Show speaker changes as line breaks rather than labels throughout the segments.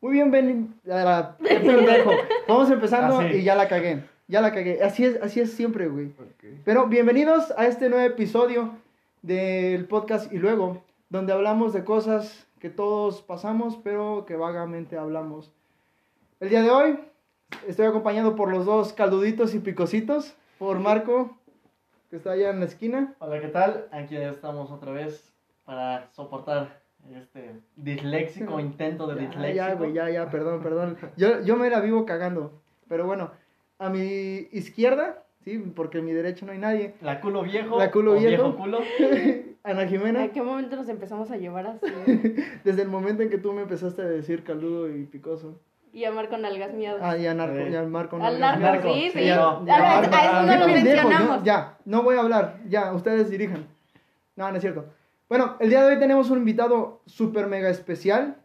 Muy bien, Ben. ah, qué pendejo. Vamos empezando
Así.
y ya la cagué. Ya la cagué. Así es, así es siempre, güey.
Ok.
Pero bienvenidos a este nuevo episodio del podcast y luego, donde hablamos de cosas que todos pasamos, pero que vagamente hablamos. El día de hoy estoy acompañado por los dos calduditos y picositos, por Marco, que está allá en la esquina.
Hola, ¿qué tal? Aquí estamos otra vez para soportar este disléxico intento de
Ya,
disléxico.
ya, güey, ya, ya, perdón, perdón. Yo, yo me la vivo cagando. Pero bueno, a mi izquierda, sí, porque a mi derecha no hay nadie.
La culo viejo.
La culo
o
viejo.
culo.
Ana Jimena,
¿A qué momento nos empezamos a llevar así?
desde el momento en que tú me empezaste a decir caldudo y picoso.
Y a Marco Nalgas Miadas.
Ah, y a Narco,
Sí.
y al Marco.
Al
no,
narco, sí,
sí,
sí.
ya,
A
no,
ver, a eso no lo mencionamos.
ya, no voy a hablar, ya, ustedes dirijan. No, no es cierto. Bueno, el día de hoy tenemos un invitado súper mega especial.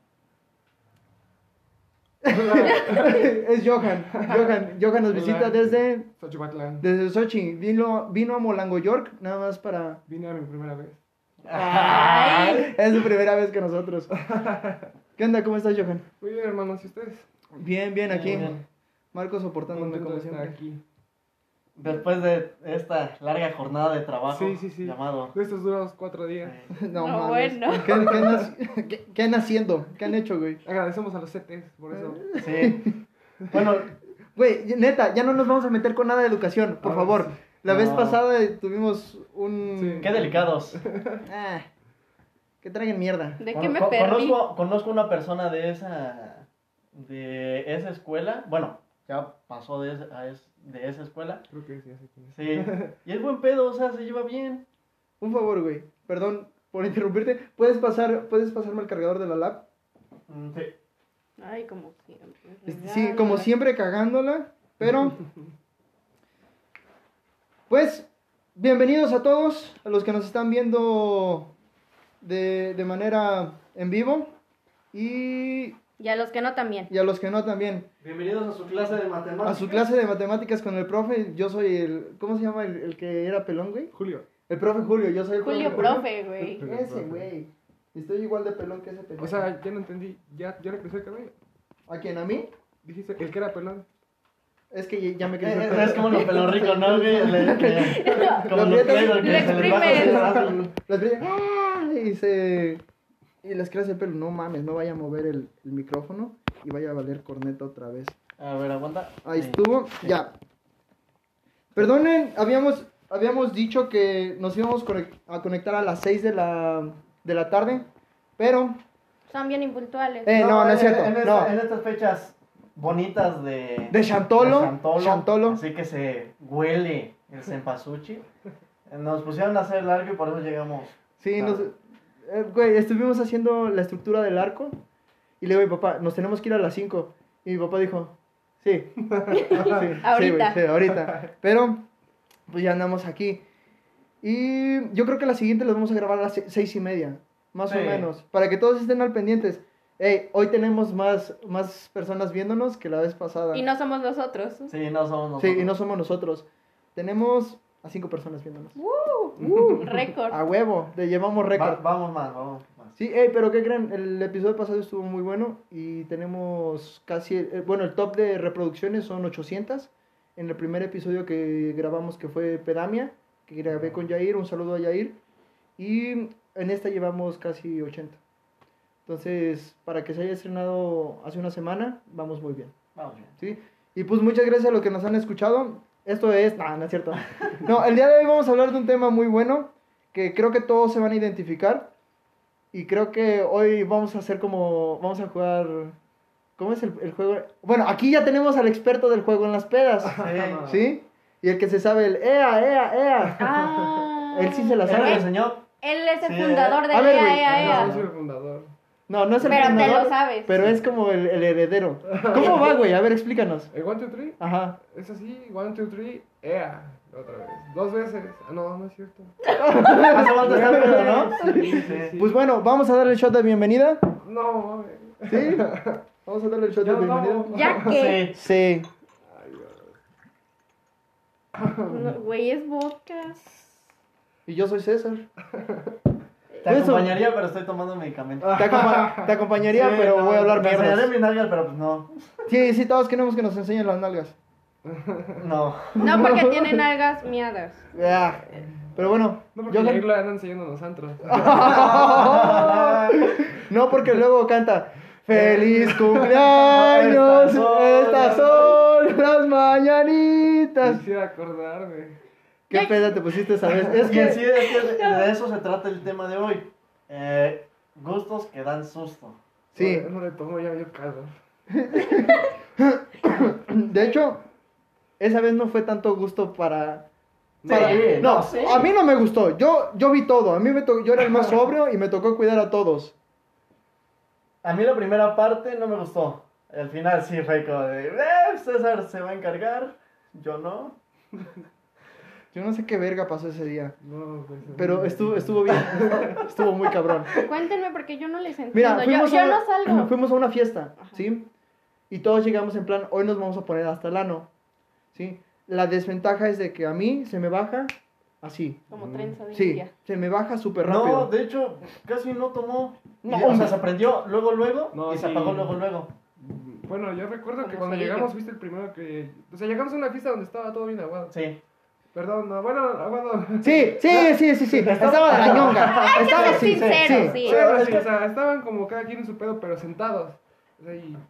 es Johan. Johan, Johan nos visita desde,
Xochihuatlán.
desde Sochi. Vino, vino a Molango York, nada más para...
Vine a mi primera vez.
Ay.
Es su primera vez que nosotros. ¿Qué onda? ¿Cómo estás, Johan?
Muy bien, hermanos, ¿y ustedes?
Bien, bien, aquí.
Bien, bien.
Marco soportándome como siempre.
aquí.
Después de esta larga jornada de trabajo
Sí, sí, sí.
llamado.
De estos duros cuatro días.
No,
No,
mames.
bueno.
¿Qué, qué qué- qué han haciendo? ¿Qué han hecho, güey?
Agradecemos a los CTs por eso.
sí. Bueno,
Güey, neta, ya no nos vamos a meter con nada de educación, por
Ah,
favor.
sí.
La vez pasada tuvimos un...
Sí.
qué delicados.
Ah, que traigan mierda.
¿De qué me
con-
perdí?
Conozco, conozco una persona de esa de esa escuela. Bueno, ya pasó de, esa- a es- de esa escuela.
Creo que sí, así que.
Sí. Y es buen pedo, o sea, se lleva bien.
Un favor, güey. Perdón por interrumpirte. ¿Puedes, pasar, ¿Puedes pasarme el cargador de la lap?
Mm, Sí.
Ay, como siempre.
Este, Sí, como siempre cagándola, pero... Pues, bienvenidos a todos, a los que nos están viendo de, de manera en vivo y,
Y a los que no también.
y a los que no también.
Bienvenidos a su clase de matemáticas.
A su clase de matemáticas con el profe, yo soy el... ¿Cómo se llama el, el que era pelón, güey?
Julio.
El profe Julio, yo soy el
Julio
profe.
Profe, güey.
Ese, güey. Estoy igual de pelón que ese pelón.
O sea, ya no entendí. ¿Ya, ya le creció el cabello?
¿A quién? ¿A mí?
Dijiste el que era pelón.
Es que ya me el
eh. Es como los pelos ricos, ¿no? güey? Le- le- Como
Lo
los que
lo
se les.
Las brillas, ¡ah! y se... Y les crece el pelo. No mames, no vaya a mover el, el micrófono y vaya a valer corneta otra vez.
A ver, aguanta.
Ahí
Sí.
estuvo,
Sí.
ya. Perdonen, habíamos, habíamos dicho que nos íbamos a conectar a las 6 de la, de la tarde, pero...
Son bien impuntuales.
Eh, no, no es
en-
cierto,
En, esta-
no.
en estas fechas bonitas de...
De Chantolo,
de Chantolo,
Chantolo.
Así que se huele el cempasúchil. Nos pusieron a hacer largo y por eso llegamos.
Sí,
tarde.
nos, eh, güey, estuvimos haciendo la estructura del arco y le digo a mi papá, nos tenemos que ir a las 5. Y mi papá dijo, sí. sí, sí, güey,
Ahorita.
sí, ahorita. Pero, pues ya andamos aquí. Y yo creo que la siguiente la vamos a grabar a las se- seis y media, más o menos, para que todos estén al pendientes. Ey, hoy tenemos más, más personas viéndonos que la vez pasada.
Y no somos nosotros.
Sí, no somos nosotros.
Sí, y no somos nosotros. Tenemos a cinco personas viéndonos.
Uh, récord.
A huevo, te llevamos
Va-
récord.
vamos más, vamos más.
Sí, ey, pero ¿qué creen? El episodio pasado estuvo muy bueno y tenemos casi, eh, bueno, el top de reproducciones son 800. En el primer episodio que grabamos que fue Pedamia, que grabé con Yair, un saludo a Yair. Y en esta llevamos casi 80. Entonces, para que se haya estrenado hace una semana, vamos muy bien.
Vamos bien.
¿sí? Y pues muchas gracias a los que nos han escuchado. Esto es... No, no es cierto. No, el día de hoy vamos a hablar de un tema muy bueno que creo que todos se van a identificar. Y creo que hoy vamos a hacer como... Vamos a jugar... ¿Cómo es el, el juego? Bueno, aquí ya tenemos al experto del juego en las pedas.
Sí.
¿Sí? Y el que se sabe el EA, EA, EA.
Ah.
Él sí se la
¿Él
sabe.
me enseñó?
Él es el
Sí,
fundador de
A ver,
EA. EA, EA.
No, soy el fundador.
No, no es el
Pero te
fundador,
lo sabes.
Pero es como el, el heredero. ¿Cómo va, güey? A ver, explícanos.
El 1, 2, 3
Ajá.
es así. 1, 2, 3, ea. Otra vez. Dos veces. Ah, no, no es cierto.
Pedo, ¿no?
Sí, sí, sí.
Pues bueno, vamos a darle el shot de bienvenida.
No, mames.
¿Sí? Vamos a darle el shot
Ya
de
no.
bienvenida.
Ya que.
Sí.
Sí.
Ay, Dios.
No, Güey, es vodka.
Y yo soy César.
Te
Eso.
acompañaría, pero estoy tomando medicamento.
Te, acompa- te acompañaría,
Sí,
pero
no,
voy a hablar
Te enseñaré
mierdas.
mi nalga, pero pues no.
Sí, sí, todos queremos que nos enseñen las nalgas.
No.
No porque tienen algas miadas.
Ya. Pero bueno,
No, porque
yo
ahí lo andan enseñando los antros.
no porque luego canta Feliz cumpleaños,
Estas son
estas son las mañanitas.
Quisiera acordarme.
¿Qué peda te pusiste esa vez? Es
que sí, es que de, eso se trata el tema de hoy. Eh, gustos que dan susto.
sí,
No, le tomo ya medio calor.
de hecho esa vez no fue tanto gusto para para-
Sí,
no,
no, sí.
a mí no me gustó. Yo yo vi todo. A mí me to- yo era el más sobrio y me tocó cuidar a todos.
A mí la primera parte no me gustó. El final sí fue como de, eh, César se va a encargar, yo no.
Yo no sé qué verga pasó ese día,
No, pues,
pero estuvo estuvo bien. estuvo muy cabrón.
Cuéntenme porque yo no les entiendo.
Mira,
yo
fuimos,
yo
a,
no salgo.
fuimos a una fiesta,
Ajá.
¿sí? Y todos llegamos en plan, hoy nos vamos a poner hasta el ano, ¿sí? La desventaja es de que a mí se me baja así.
Como trenza de
Sí,
India.
se me baja súper rápido.
No, de hecho, casi no tomó.
No,
o sea, se prendió luego, luego
No,
y se apagó luego, luego.
Bueno, yo recuerdo que cuando llegamos fuiste el primero que... O sea, llegamos a una fiesta donde estaba todo bien aguado.
Sí.
Perdón, no, bueno, aguado.
Sí, sí, sí, sí, sí. Estaba de la ñonga.
Hay que
Estaba
sinceros,
sí.
sí.
Sí, pero sí, o sea, estaban como cada quien en su pedo, pero sentados.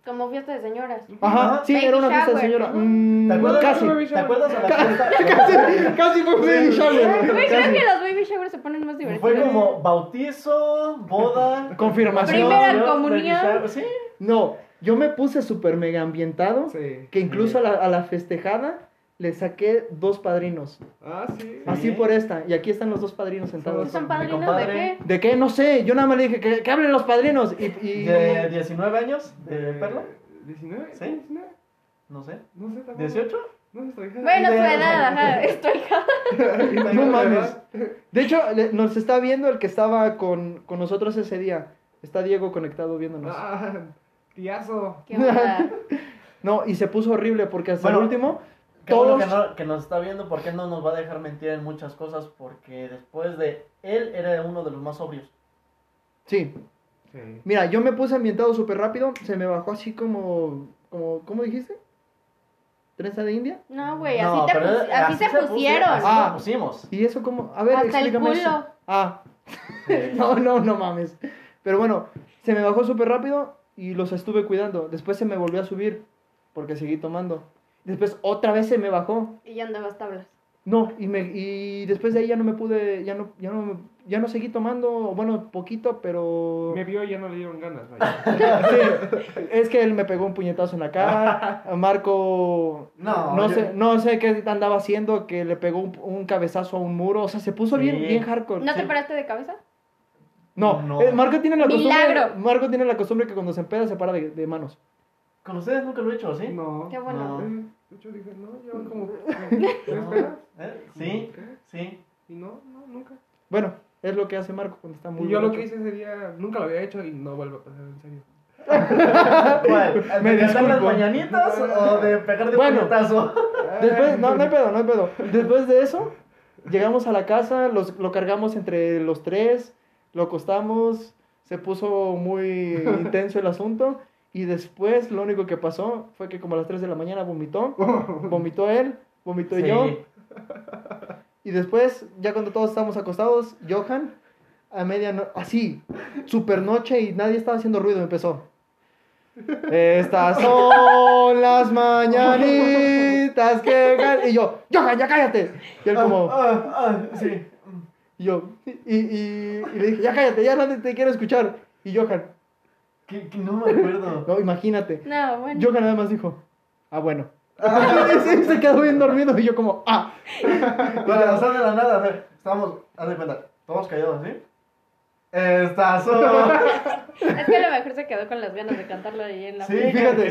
Como fiesta de señoras.
Ajá, sí,
Baby
era una fiesta de
shower.
señora. Mm,
¿Te acuerdas?
casi.
¿Te acuerdas de la fiesta?
Casi, casi fue baby shower.
Creo que los baby showers se ponen más divertidos.
Fue como bautizo, boda,
Confirmación.
Primera comunión.
Sí.
No, yo me puse súper mega ambientado.
Sí.
Que incluso a la, a la festejada le saqué dos padrinos.
Ah, sí.
Así por esta. Y aquí están los dos padrinos sentados.
¿Son padrinos de qué?
¿De qué? No sé. Yo nada más le dije que, que hablen los padrinos. Y, y-
¿De 19 años? ¿De Perla?
¿19?
Sí.
¿19?
No sé.
No sé tampoco.
¿18?
No estoy
Bueno, su edad, ajá. Estoy
No mames. De hecho, le- nos está viendo el que estaba con, con nosotros ese día. Está Diego conectado viéndonos.
Ah, tiazo.
¿Qué onda?
No, y se puso horrible porque hasta
Bueno,
el último,
Qué bueno
todos...
que, no- que nos está viendo porque no nos va a dejar mentir en muchas cosas porque después de él era uno de los más sobrios.
Sí,
Sí.
mira, yo me puse ambientado súper rápido, se me bajó así como, como, ¿cómo dijiste? ¿Trenza de India?
No, güey,
No,
así, te
pero
pus- así se
puso-
pusieron.
así
Ah.
lo pusimos.
¿Y eso cómo? A ver,
Hasta el
explícame eso.
culo.
Ah, no, no, no mames. Pero bueno, se me bajó súper rápido y los estuve cuidando. Después se me volvió a subir porque seguí tomando. Después otra vez se me bajó.
Y ya andabas tablas.
No, y, me, y después de ahí ya no me pude, ya no, ya no, me- ya no seguí tomando, bueno, poquito, pero...
Me vio y ya no le dieron ganas, vaya.
Sí, es que él me pegó un puñetazo en la cara, Marco,
No,
no
yo-
sé, no sé qué andaba haciendo, que le pegó un, un cabezazo a un muro, o sea, se puso bien,
Sí.
bien hardcore.
¿No te
sí.
paraste de cabeza?
No,
No.
eh, Marco tiene la costumbre,
Milagro.
Marco tiene la costumbre que cuando se empeda se para de, de manos.
Con ustedes nunca lo he hecho, ¿sí?
No.
Qué bueno.
No.
De hecho dije, no, llevan como... ¿Tres pedas?
¿Eh? Sí, sí.
Y no, no, nunca.
Bueno, es lo que hace Marco cuando está muy
Y yo lo que hice ese día, nunca lo había hecho y no vuelve a pasar, en serio.
¿Cuál? ¿El
Me
de cantar las mañanitas o de pegar de
Bueno.
puñetazo?
Después, no, no hay pedo, no hay pedo. Después de eso, llegamos a la casa, los, lo cargamos entre los tres, lo acostamos, se puso muy intenso el asunto. Y después lo único que pasó fue que como a las 3 de la mañana vomitó, vomitó él, vomitó
Sí.
yo. Y después, ya cuando todos estábamos acostados, Johan, a medianoche, así, super noche y nadie estaba haciendo ruido, empezó. Estas son las mañanitas que... can-". Y yo, Johan, ya cállate. Y él como...
Ah, ah, sí.
Y yo, y, y, y le dije, ya cállate, ya nadie te quiero escuchar. Y Johan,
Que, que no me acuerdo.
no, imagínate.
No, bueno.
Johan nada más dijo, ah, bueno. Y se, se quedó bien dormido y yo como, ah.
Bueno, o sea, de la nada, a ver, estábamos, haz de cuenta, todos callados, ¿sí? Estas son.
Es que a lo mejor se quedó con las ganas de cantarlo ahí en la
Sí,
fiesta.
fíjate,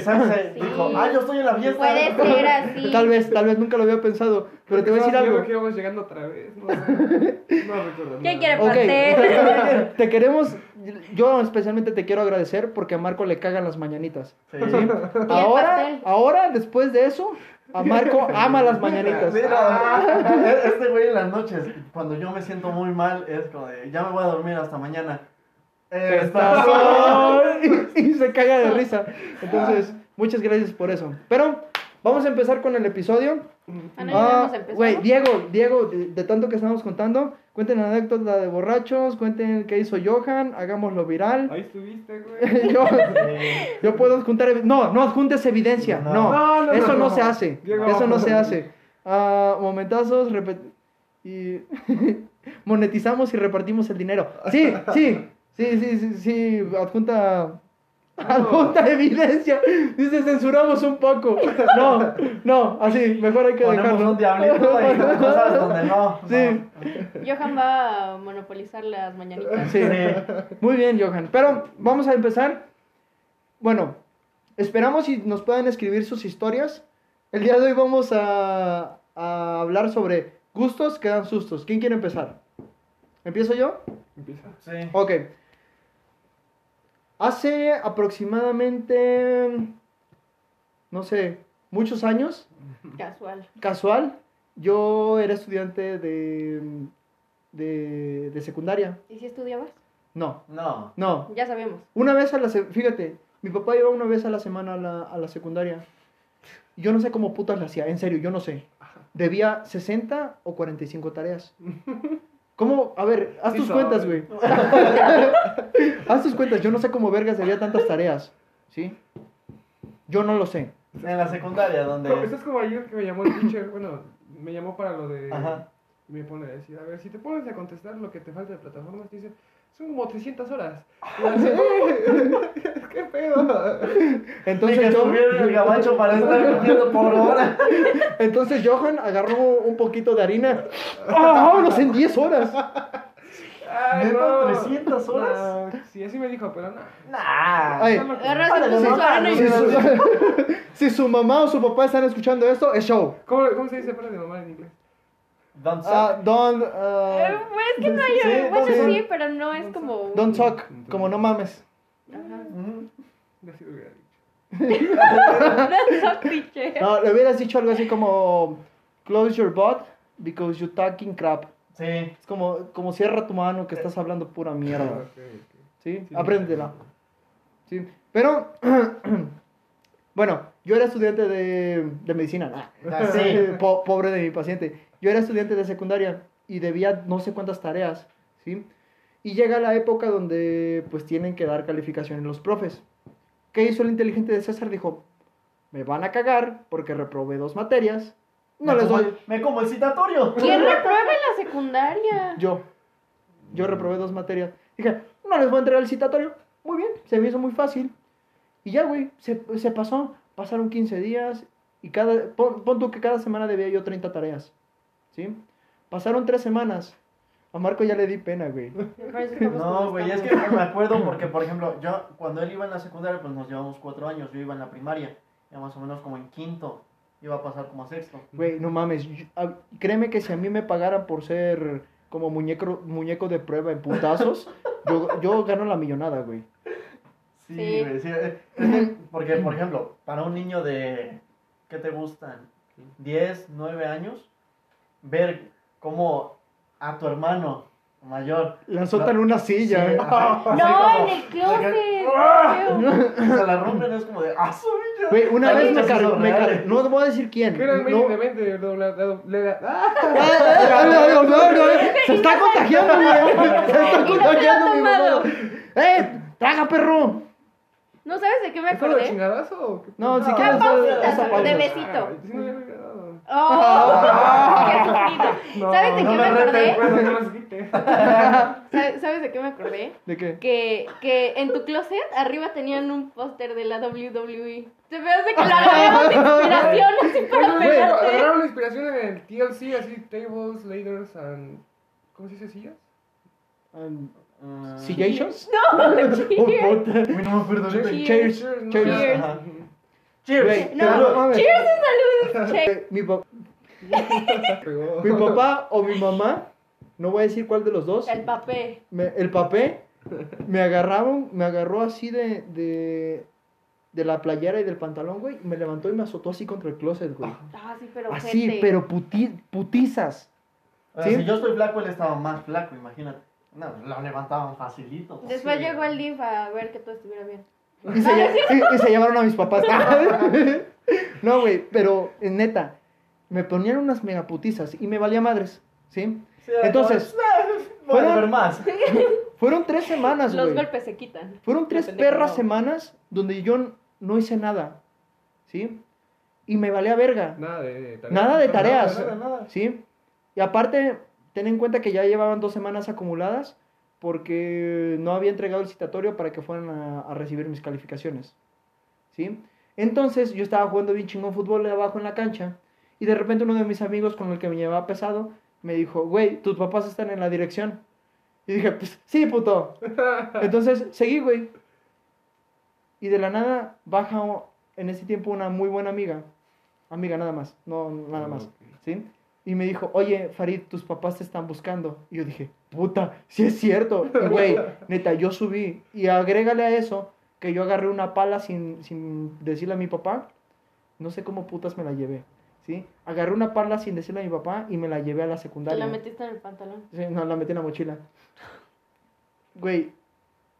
Sí.
dijo, ah, yo estoy en la fiesta.
Puede ser así.
Tal vez, tal vez nunca lo había pensado. Pero te voy a decir
Yo
algo.
creo que íbamos llegando otra vez, no sé. No recuerdo
¿Quién
nada.
quiere pastel?
te queremos, yo especialmente te quiero agradecer porque a Marco le cagan las mañanitas.
Sí.
Ahora, ahora, después de eso, a Marco ama las mañanitas.
Mira, este güey en las noches, cuando yo me siento muy mal, es como de, ya me voy a dormir hasta mañana.
Son- y, y se caga de risa. Entonces, muchas gracias por eso. Pero vamos a empezar con el episodio.
Ah,
Ah. Güey, Diego, Diego, de, de tanto que estamos contando, cuenten la anécdota de borrachos, cuenten qué hizo Johan, hagámoslo viral.
Ahí estuviste, güey.
yo,
Eh,
yo puedo adjuntar. evi- No, no adjuntes evidencia. No,
No.
No, no,
eso no,
no, no.
se hace.
Diego.
Eso no se hace. Ah, momentazos, repet- y monetizamos y repartimos el dinero. Sí, sí, sí, sí, sí, sí, adjunta. Adjunta evidencia. Dice, censuramos un poco. No, no, así, mejor hay que
ponemos
dejarlo.
un diablito y cosas donde no.
Sí.
Johan va a monopolizar las mañanitas.
Sí.
Sí.
Muy bien, Johan. Pero vamos a empezar. Bueno, esperamos si nos puedan escribir sus historias. El día de hoy vamos a, a hablar sobre gustos que dan sustos. ¿Quién quiere empezar? ¿Empiezo yo?
Empieza.
Sí.
Ok. Hace aproximadamente, no sé, muchos años,
Casual.
casual, yo era estudiante de, de, de secundaria.
¿Y si estudiabas?
No,
No.
no,
Ya sabemos.
Una vez a la semana, fíjate, mi papá iba una vez a la semana a la, a la secundaria. Yo no sé cómo putas la hacía, en serio, yo no sé. Debía 60 o 45 tareas. ¿Cómo? A ver, haz
Sí
tus
sabe.
cuentas, güey. haz tus cuentas, yo no sé cómo vergas debía tantas tareas. ¿Sí? Yo no lo sé.
En la secundaria, donde.
No, Esto es como ayer que me llamó el teacher, bueno, me llamó para lo de...
Ajá.
Y me pone a decir, a ver, si te pones a contestar lo que te falta de plataformas, te dice, son como 300 horas. ¿Qué pedo?
Ni que
Entonces, yo,
el gabacho para estar comiendo por hora.
entonces Johan agarró un poquito de harina. ¡Ah, vámonos en 10 horas!
Ay,
¿Neta,
no.
300 horas?
No, sí, así me dijo, pero no.
Nah.
Ay, si su mamá o su papá están escuchando esto, es show.
¿Cómo, cómo se dice para de mamá en inglés?
Don't suck.
Ah, don't,
Eh,
uh,
pues es que no hay.
Sí,
bueno,
sí.
sí, pero no es como.
don't suck, como no mames.
Ajá.
Ujú.
Así lo hubiera dicho.
Don't suck, teacher.
No, le hubieras dicho algo así como close your butt because you talking crap.
Sí.
Es como, como cierra tu mano que estás hablando pura mierda.
Ok, ok.
¿Sí?
Sí.
Apréndela. ¿Sí? Pero, bueno, yo era estudiante de, de medicina.
Ah, sí.
Po- pobre de mi paciente. Yo era estudiante de secundaria y debía no sé cuántas tareas, ¿sí? Y llega la época donde pues tienen que dar calificaciones los profes. ¿Qué hizo el inteligente de César? Dijo, me van a cagar porque reprobé dos materias. No
Me
les doy.
el- Me como el citatorio.
¿Quién reprueba en la secundaria?
Yo. Yo reprobé dos materias. Dije, no les voy a entregar el citatorio. Muy bien, se me hizo muy fácil. Y ya, güey, se, se pasó. Pasaron 15 días y cada... Pon, pon tú que cada semana debía yo 30 tareas. ¿Sí? Pasaron tres semanas. A Marco ya le di pena, güey.
No, güey, es que me acuerdo porque, por ejemplo, yo cuando él iba en la secundaria, pues nos llevamos cuatro años. Yo iba en la primaria, ya más o menos como en quinto. Iba a pasar como a sexto.
Güey, no mames. yo- a- créeme que si a mí me pagaran por ser como muñeco, muñeco de prueba en putazos, yo, yo gano la millonada, güey.
Sí,
Sí.
güey, sí. porque, por ejemplo, para un niño de, ¿qué te gustan? 10, 9 años, ver cómo a tu hermano mayor
La soltan en una silla.
Sí, ajá, así
No,
como-
en el closet.
¡Ah!
Feo.
se la rompen, es como de, ¡ah!
Güey, una vez me cargó, me no voy a decir quién.
¿Qué era el
no-
doble- ¡Ah!
Se está contagiando, güey. Se está
no
contagiando, mi. ¡Eh! ¡Traga, perro!
¿No sabes de qué me
¿Es
acordé?
chingadazo o qué?
No, si
No,
quieres.
pausita,
esa pausa.
de besito. ¡Oh! ¡Qué!
No,
¿Sabes de
no
qué
me
acordé?
retes,
Bueno, no las quite.
¿Sabes sabes de qué me acordé?
¿De qué?
Que, que en tu closet arriba tenían un póster de la WWE. Se me hace que lo agarramos de inspiración así para pegarte.
agarraron la inspiración en el TLC, así, tables, ladders, and... ¿Cómo se dice sillas?
Um,
Ah,
¿Sillations?
No,
Oh,
cheers.
puta.
Uy, no acuerdo ahorita.
Cheers.
Cheers, no,
Cheers.
Cheers.
No,
mames.
cheers y salud.
Mi, pa- mi papá o mi mamá, no voy a decir cuál de los dos,
El papel.
me- el papé, me agarraron, me agarró así de, de, de la playera y del pantalón, güey, y me levantó y me azotó así contra el closet, güey.
Ah, sí, pero
Así, pero puti- putizas.
O sea,
¿Sí?
Si yo estoy flaco, él estaba más flaco, imagínate. No, lo levantaban facilito.
Después
Sí.
llegó el DIF a ver que todo estuviera bien.
Y se, lle- y- y se llevaron a mis papás. no, güey, pero eh, neta, me ponían unas megaputizas y me valía madres, ¿sí? Entonces,
"Ah, voy a
fueron-
ver más.
Fueron tres semanas,
Los
güey.
golpes se quitan.
Fueron tres
Depende
perras
cómo.
semanas donde yo n- no hice nada, ¿sí? Y me valía verga.
Nada de tareas.
Nada de tareas.
Nada, nada.
¿Sí? Y aparte, ten en cuenta que ya llevaban dos semanas acumuladas porque no había entregado el citatorio para que fueran a, a recibir mis calificaciones. ¿Sí? Entonces yo estaba jugando bien chingón fútbol abajo en la cancha y de repente uno de mis amigos con el que me llevaba pesado me dijo, güey, tus papás están en la dirección. Y dije, pues sí, puto. Entonces seguí, güey. Y de la nada baja en ese tiempo una muy buena amiga. Amiga nada más, no nada más.
Ok.
¿Sí? Y me dijo, oye, Farid, tus papás te están buscando. Y yo dije, puta, sí es cierto. Y güey, neta, yo subí. Y agrégale a eso que yo agarré una pala sin, sin decirle a mi papá. No sé cómo putas me la llevé. ¿Sí? Agarré una pala sin decirle a mi papá y me la llevé a la
Te
secundaria.
la metiste en el pantalón.
Sí, no, la metí en la mochila. Güey,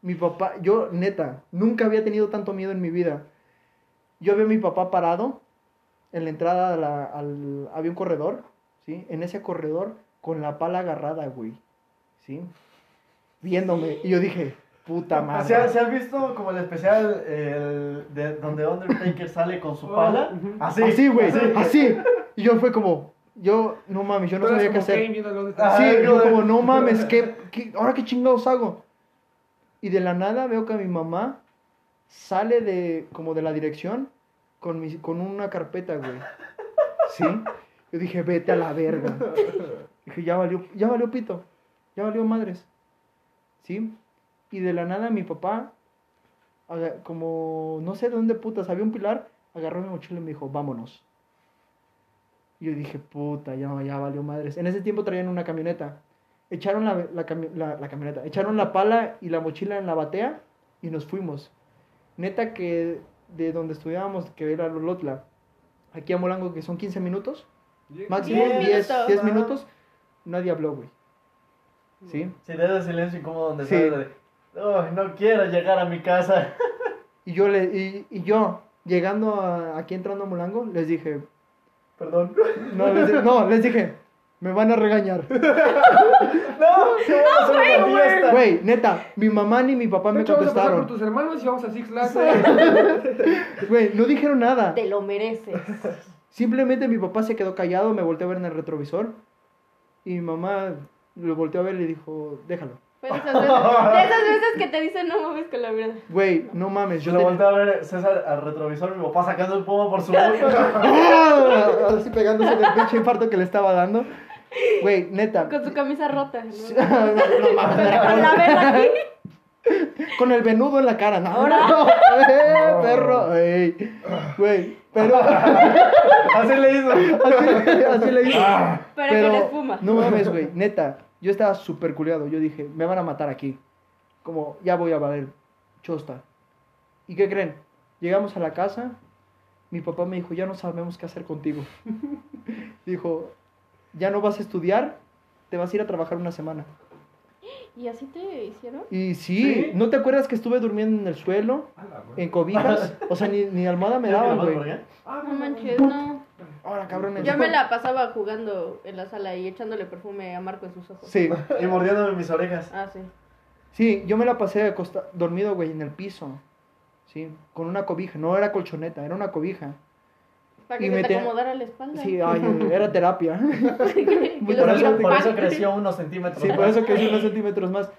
mi papá, yo neta, nunca había tenido tanto miedo en mi vida. Yo vi a mi papá parado en la entrada a la- al... Había un corredor, ¿sí? En ese corredor con la pala agarrada, güey. ¿Sí? Viéndome. Y yo dije, puta madre.
¿Se, ha- se has visto como el especial el de, donde Undertaker sale con su pala? Así,
Así, güey, así. Y yo fue como, yo, no mames, yo no sabía qué hacer.
Ah.
Sí, yo como, no mames, ¿qué, qué, ahora qué chingados hago? Y de la nada veo que mi mamá sale de, como de la dirección con, mi, con una carpeta, güey. ¿Sí? Yo dije, vete a la verga. Dije, ya valió, ya valió pito, ya valió madres. ¿Sí? Y de la nada mi papá, como, no sé de dónde putas, había un pilar, agarró mi mochila y me dijo, vámonos. Y yo dije, puta, ya, ya valió madres. En ese tiempo traían una camioneta. Echaron la, la, cami- la- la camioneta, echaron la pala y la mochila en la batea y nos fuimos. Neta que de donde estudiábamos, que era Lolotla, aquí a Molango, que son 15 minutos, máximo
Diez
10,
minutos.
10
Ajá.
minutos, nadie habló, güey. ¿Sí?
Si de ese silencio incómodo donde
Sí.
sale de, "Ay, no quiero llegar a mi casa.
Y yo, le, y, y yo llegando a- aquí entrando a Molango, les dije,
Perdón.
no, les, no, les dije, me van a regañar.
No, hacer una fiesta.
Güey, neta, mi mamá ni mi papá
De
me
hecho, vamos a pasar por
contestaron.
tus hermanos y vamos a Six Flags.
Güey, no dijeron nada.
Te lo mereces.
Simplemente mi papá se quedó callado, me volteó a ver en el retrovisor. Y mi mamá lo volteó a ver y le dijo, déjalo.
Fue de esas, veces, de esas veces que te dicen no mames con la verdad.
Güey, no mames,
Yo
yo
lo
te...
volteé a ver César al retrovisor, mi papá sacando el pomo por su boca.
¡Ah! Así pegándose del pinche infarto que le estaba dando. Güey, neta.
Con su camisa rota. ¿no?
no
Con
con-
la vela aquí.
Con el venudo en la cara, ¿no?
Ahora.
No, eh, perro. Ey. Güey, pero...
Así le hizo.
Así, así le hizo.
Pero, con espuma.
No mames, güey. Neta, yo estaba súper culiado. Yo dije, me van a matar aquí. Como, ya voy a valer chosta. ¿Y qué creen? Llegamos a la casa. Mi papá me dijo, ya no sabemos qué hacer contigo. dijo, ya no vas a estudiar, te vas a ir a trabajar una semana.
¿Y así te hicieron?
Y sí,
¿Sí?
¿no te acuerdas que estuve durmiendo en el suelo? En cobijas. O sea, ni, ni almohada me daban,
¿Por
güey.
Ah,
No manches, no.
Ahora, cabrón.
Yo me la pasaba jugando en la sala y echándole perfume a Marco en sus ojos.
Sí.
Y mordiéndome mis orejas.
Ah, sí.
Sí, yo me la pasé acosta- dormido, güey, en el piso. Sí, con una cobija. No era colchoneta, era una cobija.
Para que
Y
se
me
te acomodara la espalda.
Sí, ay, era terapia.
Que
Por eso, por eso creció unos centímetros.
Sí, por
más.
eso crecí unos centímetros más.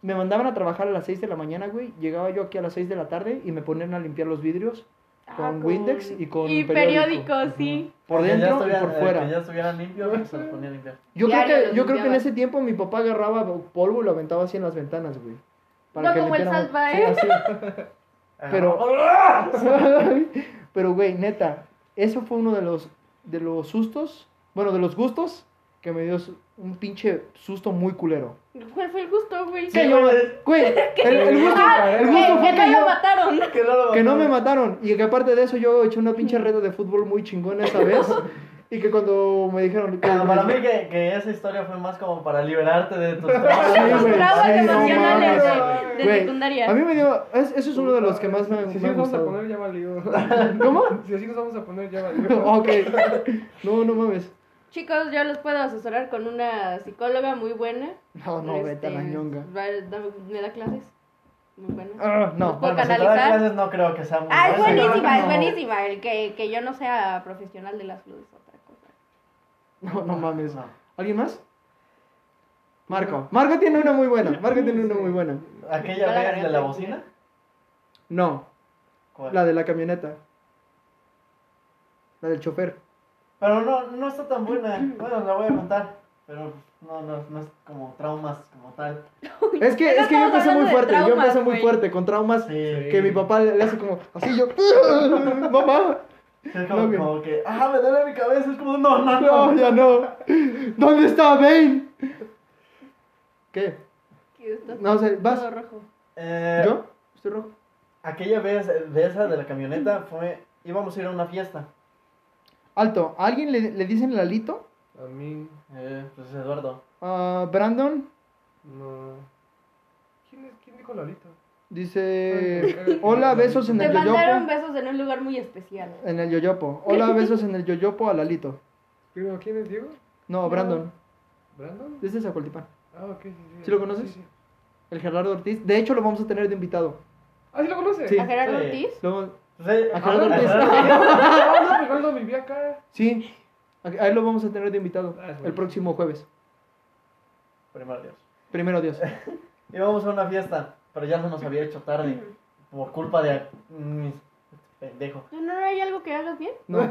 Me mandaban a trabajar a las 6 de la mañana, güey. Llegaba yo aquí a las 6 de la tarde y me ponían a limpiar los vidrios
Ah,
con Windex y con
Y
periódico.
periódico, sí.
por
Que ya
dentro y
estuvieran-
por
eh,
fuera.
Que ya estuvieran limpios, se los ponía a limpiar.
Yo creo, que, yo creo que en ese tiempo mi papá agarraba polvo y lo aventaba así en las ventanas, güey.
No como el Salva,
Sí,
¿eh?
así. Pero- Pero, güey, neta, eso fue uno de los, de los sustos, bueno, de los gustos que me dio un pinche susto muy culero.
¿Cuál fue el gusto, güey?
Que yo, güey, el, el gusto,
Ah,
el
que-
gusto fue
que
que
no lo
yo,
mataron.
Que no lo
que no me
mataron.
mataron. Y que aparte de eso yo eché una pinche red de fútbol muy chingona esa vez. Y que cuando me dijeron... que-
Ah, para mí que, que esa historia fue más como para liberarte de tus traumas.
Sí,
traumas emocionales de, de secundaria.
A mí me dio... es- eso es uno de los que más me,
Si así
ha
nos vamos a
gustado.
poner, ya valió.
¿Cómo?
Si así nos vamos a poner, ya valió.
Ok. No, no mames.
Chicos, yo los puedo asesorar con una psicóloga muy buena.
No, no, vete a la
Este,
ñonga.
va- da- Me da clases. Muy buena.
Ah, no.
¿Puedo
Bueno, si te da
canalizar?
clases no creo que sea muy
Ah, es buenísima, es
No.
buenísima. El que, que yo no sea profesional de las flores es.
No, no mames.
No.
¿Alguien más? Marco. Marco tiene una muy buena. Marco tiene una muy buena.
¿Aquella vez de la bocina?
No,
¿Cuál?
la de la camioneta. La del chofer.
Pero no, no está tan buena. Bueno, la voy a contar. Pero no, no, no es como traumas como tal.
Es que, es que yo empecé muy fuerte. yo empecé muy fuerte con traumas
Sí.
que mi papá le, le hace como así yo. Mamá.
Es como,
No, que-
como que, ah, me duele mi cabeza. Es como, no, no,
No,
no.
ya no. ¿Dónde está Bane? ¿Qué? No sé, vas.
todo rojo.
Eh,
¿Yo? ¿Estoy rojo?
Aquella vez de esa de la camioneta fue, íbamos a ir a una fiesta.
Alto. ¿A alguien le, le dicen Lalito?
A mí,
Eh, pues Eduardo.
Ah, Brandon
no. ¿Quién, es, quién dijo Lolito?
Dice: Hola, besos en
Te
el
mandaron
yoyopo.
besos en un lugar muy especial.
En el yoyopo. Hola, besos en el yoyopo a Lalito.
Pero, ¿Quién es Diego?
No, Brandon.
¿Brandon?
Desde Zacualtipán.
Ah, ok, sí, sí.
¿Sí lo conoces?
Sí, sí.
El Gerardo Ortiz. De hecho, lo vamos a tener de invitado.
Ah, ¿sí lo conoce?
Sí.
¿A Gerardo
Sí.
Ortiz?
Lo-
Pues, eh,
A Gerardo
a
Ortiz.
Gerardo-
Ah, vivía acá.
Sí, a él lo vamos a tener de invitado
Ah, es
el próximo jueves.
Primero Dios.
Primero Dios.
Íbamos a una fiesta, pero ya se nos había hecho tarde. Por culpa de... mm, pendejo.
¿No, no hay algo que hagas bien?
No.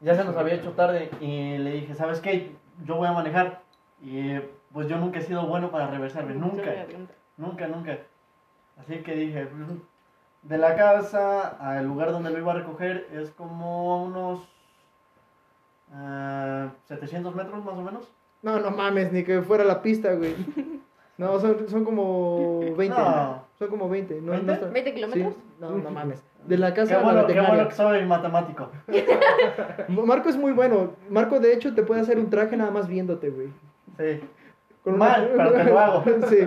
Ya se nos había hecho tarde y le dije, ¿sabes qué? Yo voy a manejar. Y pues yo nunca he sido bueno para reversarme, nunca. Nunca, nunca. Así que dije, "Mm, de la casa al lugar donde lo iba a recoger es como unos ah, 700 metros más o menos.
No, no mames, ni que fuera la pista, güey. No, son, son como 20.
No.
Son como 20. No,
¿20?
no está-
¿20 kilómetros?
Sí, no, no mames. De la
Qué
casa a la
bueno, qué bueno que soy matemático.
Marco es muy bueno. Marco, de hecho, te puede hacer un traje nada más viéndote, güey.
Sí.
Con
Mal, pero te lo hago.
sí.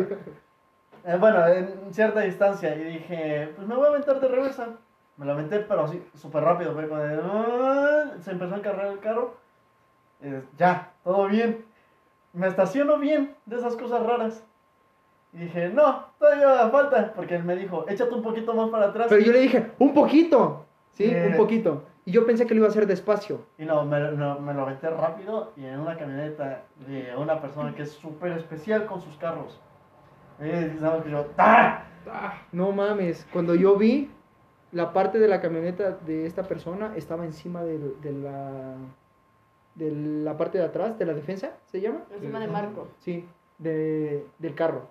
Eh, bueno, en cierta distancia y dije, pues me voy a aventar de reversa. Me lo aventé, pero así, súper rápido. Fue como de, "Ah", se empezó a encargar el carro. Eh, ya, todo bien. Me estaciono bien de esas cosas raras. Y dije, no, todavía falta. Porque él me dijo, échate un poquito más para atrás.
Pero yo le dije, un poquito. Sí,
Eh.
un poquito. Y yo pensé que lo iba a hacer despacio.
Y no me, no, me lo aventé rápido y en una camioneta de una persona que es súper especial con sus carros. Eh, ¿sabes que yo, ¡ah!
Ah,
No mames, cuando yo vi la parte de la camioneta de esta persona estaba encima de, de la de la parte de atrás de la defensa, ¿se llama?
Encima de Marco.
Sí, de, del carro.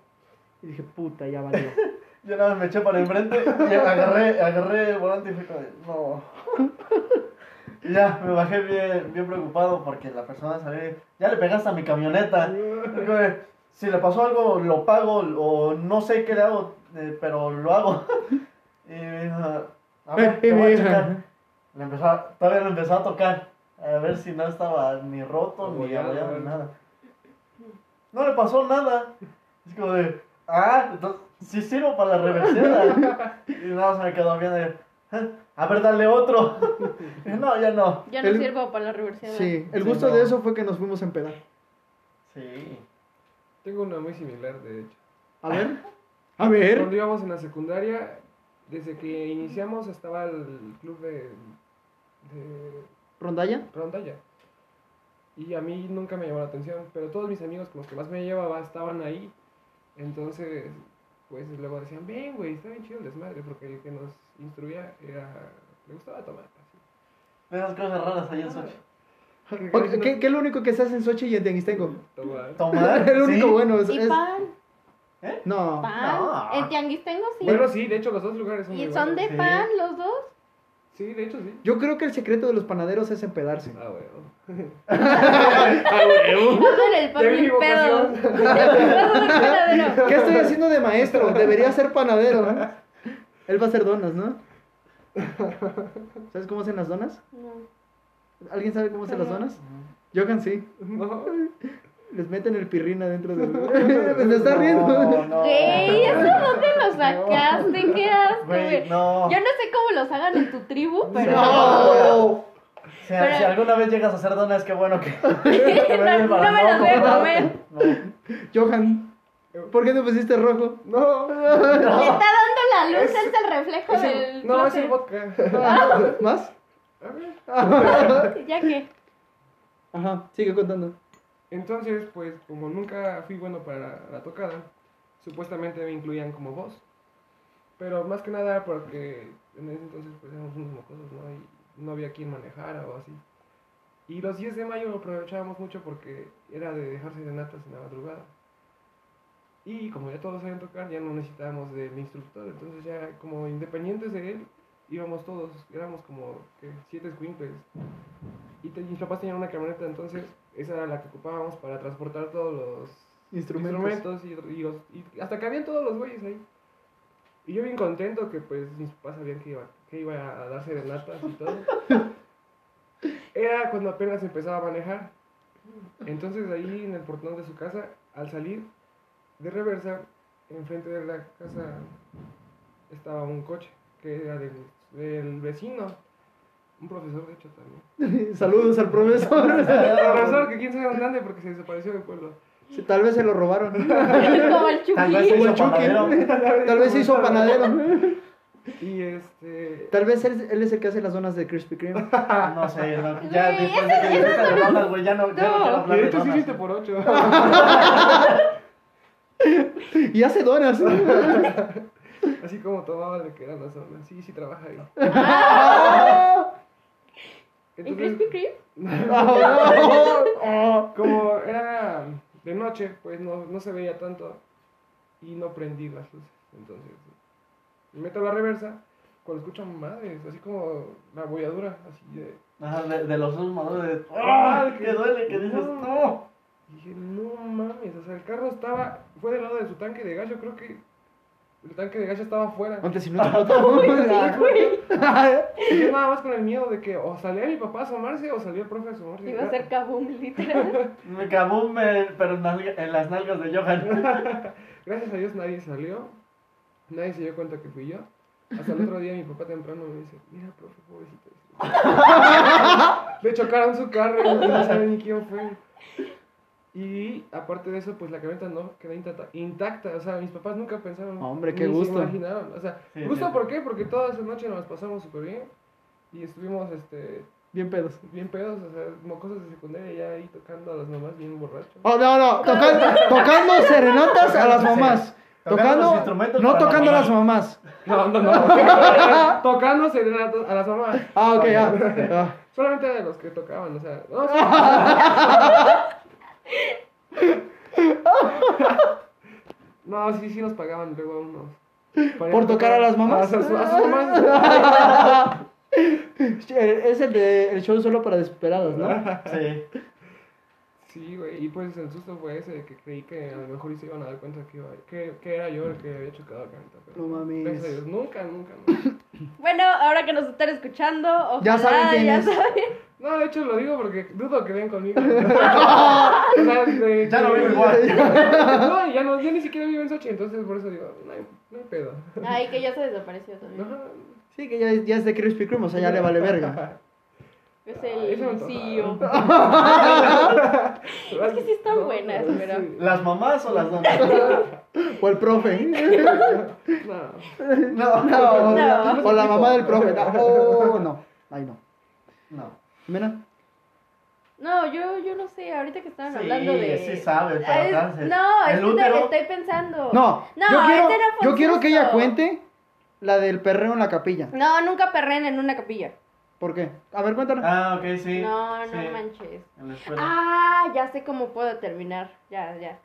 Y dije, puta, ya valió.
Yo nada más me eché para enfrente y agarré, agarré el volante y fue como de, no. Y ya, me bajé bien, bien preocupado porque la persona salió, ya le pegaste a mi camioneta. Y como de, Si le pasó algo, lo pago o no sé qué le hago, eh, pero lo hago. Y me dijo, a ver, te voy a checar. Le empezó a- todavía le empezó a tocar, a ver si no estaba ni roto, ni
Abollado,
ni nada. No le pasó nada. Es como de, ah, entonces sí sirvo para la reversida. y nada más me quedó bien de, "Ah, a ver, dale otro. No, ya no.
Ya no
El-
sirvo para la reversión.
Sí, el
Sí,
gusto
no.
de eso fue que nos fuimos a empedar.
Sí.
tengo una muy similar, de hecho.
A ver. A ver.
Cuando íbamos en la secundaria, desde que iniciamos estaba el club de, de
¿Rondalla?
rondalla. Y a mí nunca me llamó la atención, pero todos mis amigos con los que más me llevaba estaban ahí. Entonces, pues luego decían, ven, güey, está bien chido el desmadre, porque el que nos instruía era, le gustaba tomar. Así.
Esas cosas raras ahí en Sochi.
¿Qué, qué es lo único que se hace en Sochi y en Tianguistengo?
Tomar.
Tomar.
el único
¿sí?
bueno es...
Y
es-
pan,
No.
pan.
No.
En Tianguis tengo sí.
Bueno, sí, de hecho los dos lugares son muy
y son
buenos.
de
sí.
pan los dos.
Sí, de hecho sí.
Yo creo que el secreto de los panaderos es empedarse.
Ah, huevo.
Vas en el pedo.
¿Qué estoy haciendo de maestro? Debería ser panadero. ¿eh? Él va a hacer donas, ¿no? ¿Sabes cómo hacen las donas?
No.
¿Alguien sabe cómo hacen las
No.
donas? Johan sí.
No.
Les meten el pirrín adentro del... Me está riendo.
No, no.
Güey, ¿eso dónde lo sacaste? ¿Qué asco,
Güey, no.
Yo no sé cómo los hagan en tu tribu, pero.
No.
Si,
Pero-
si alguna vez llegas a hacer donas, qué bueno que.
no, no me las voy a comer.
No.
Johan, ¿por qué te pusiste rojo?
No.
Le está dando la luz,
Es-
es el reflejo
Es el-
del.
no, es el vodka.
¿Más?
A ver.
Ya que.
Ajá, sigue contando.
Entonces, pues, como nunca fui bueno para la, tocada, supuestamente me incluían como voz. Pero más que nada porque en ese entonces pues éramos unos mocosos, ¿no? Y no había quien manejara o así. Y los 10 de mayo lo aprovechábamos mucho porque era de dejarse de natas en la madrugada. Y como ya todos sabían tocar, ya no necesitábamos del instructor. Entonces ya como independientes de él, íbamos todos, éramos como ¿qué? siete. Y te- mis papás tenían una camioneta, entonces esa era la que ocupábamos para transportar todos los
Instrumentos.
instrumentos y, y los- y hasta que habían todos los güeyes ahí. Y yo bien contento que pues mis papás sabían que iba, que iba a darse de natas y todo. Era cuando apenas empezaba a manejar. Entonces ahí en el portón de su casa, al salir de reversa, enfrente de la casa estaba un coche que era del, del vecino. Un profesor, de hecho, también.
Saludos al profesor.
El profesor, que quién sabe dónde ande porque se desapareció del pueblo.
Sí, Tal vez se lo robaron.
Como el
Tal vez se hizo panadero.
Tal vez se hizo panadero.
Y este.
Tal vez él, él es el que hace las donas de Krispy Kreme.
No sé, no, ya
Güey,
después de que de donas, güey, ya no, ya no
No.
quiero hablar
de hecho sí
donas.
7 por 8.
Y hace donas.
Así como tomaba de que eran las zonas. Sí, sí trabaja ahí.
¿En
Entonces,
Krispy Kreme?
como era de noche, pues no, no se veía tanto. Y no prendí las luces. Entonces, me meto a la reversa. Cuando escucho madres, así como la bolladura, así de.
Ajá, de, de los dos de. ¡Ah! Que duele, que dices, no.
Dije, no mames, o sea, el carro estaba. Fue del lado de su tanque de gas, yo creo que. El tanque de gas ya estaba afuera.
Antes si no.
Y yo nada más con el miedo de que o salía mi papá a asomarse o salía el profe a asomarse.
Iba a ser kaboom, literal.
Me acabó, me, pero en las nalgas de Johan.
Gracias a Dios nadie salió. Nadie se dio cuenta que fui yo. Hasta el otro día mi papá temprano me dice, mira, profe, pobrecito. Le chocaron su carro y no saben ni quién fue. Y aparte de eso, pues la camioneta no quedó intacta, intacta. O sea, mis papás nunca pensaron.
Hombre, qué
ni
gusto.
Se imaginaron. O sea,
Sí,
gusto
sí.
¿por qué? Porque toda esa noche nos pasamos súper bien. Y estuvimos, este,
Bien pedos.
bien pedos, o sea, mocosos de secundaria ya ahí tocando a las mamás bien borrachos.
Oh, no, no. Tocando, tocando serenatas a las mamás.
Tocando
Tocando. No tocando a las mamás.
No, no, no. tocando serenatas a las mamás.
Ah, ok, ya. Ah.
Solamente de los que tocaban, o sea. No, sí. No, sí, sí nos pagaban luego unos.
¿Por tocar a las mamás?
A sus, a sus mamás.
Es el de el show solo para desesperados, ¿no?
Sí.
Sí, güey, y pues el susto fue ese, de que creí que a lo mejor se iban a dar cuenta que, iba, que, que era yo el que había chocado la camioneta. Pero
No mames.
Gracias a Dios, nunca, nunca, nunca.
Bueno, ahora que nos están escuchando, ojalá,
Ya saben quién
ya
es.
saben.
No, de hecho lo digo porque dudo que vean conmigo. O sea, de-
Ya no
de-
vivo igual.
No, ya, no, ya ni siquiera vivo en Sochi, entonces por eso digo, no hay, no hay pedo.
Ay, que ya se desapareció también.
Ajá.
Sí, que ya, ya es de Krispy Kreme, o sea, ya le vale verga.
Es
Ah,
el
antoja.
CEO. Es que sí están
No,
buenas,
no,
pero-
sí.
¿Las mamás o las donas?
O el profe.
No.
No.
No,
No.
O la mamá del profe. No, oh, no. Ay, no.
No.
Mira.
No, yo, yo no sé, ahorita que estaban
Sí,
hablando de...
sí sabe, pero
Es-
cáncer.
No,
El
es que
útero.
estoy pensando.
No,
No,
yo quiero,
no fue
yo quiero que ella cuente la del perreo en la capilla.
No, nunca perren en una capilla.
¿Por qué? A ver, cuéntala.
Ah, ok, sí.
no, no
sí.
manches.
En la escuela.
Ah, ya sé cómo puedo terminar. Ya, ya.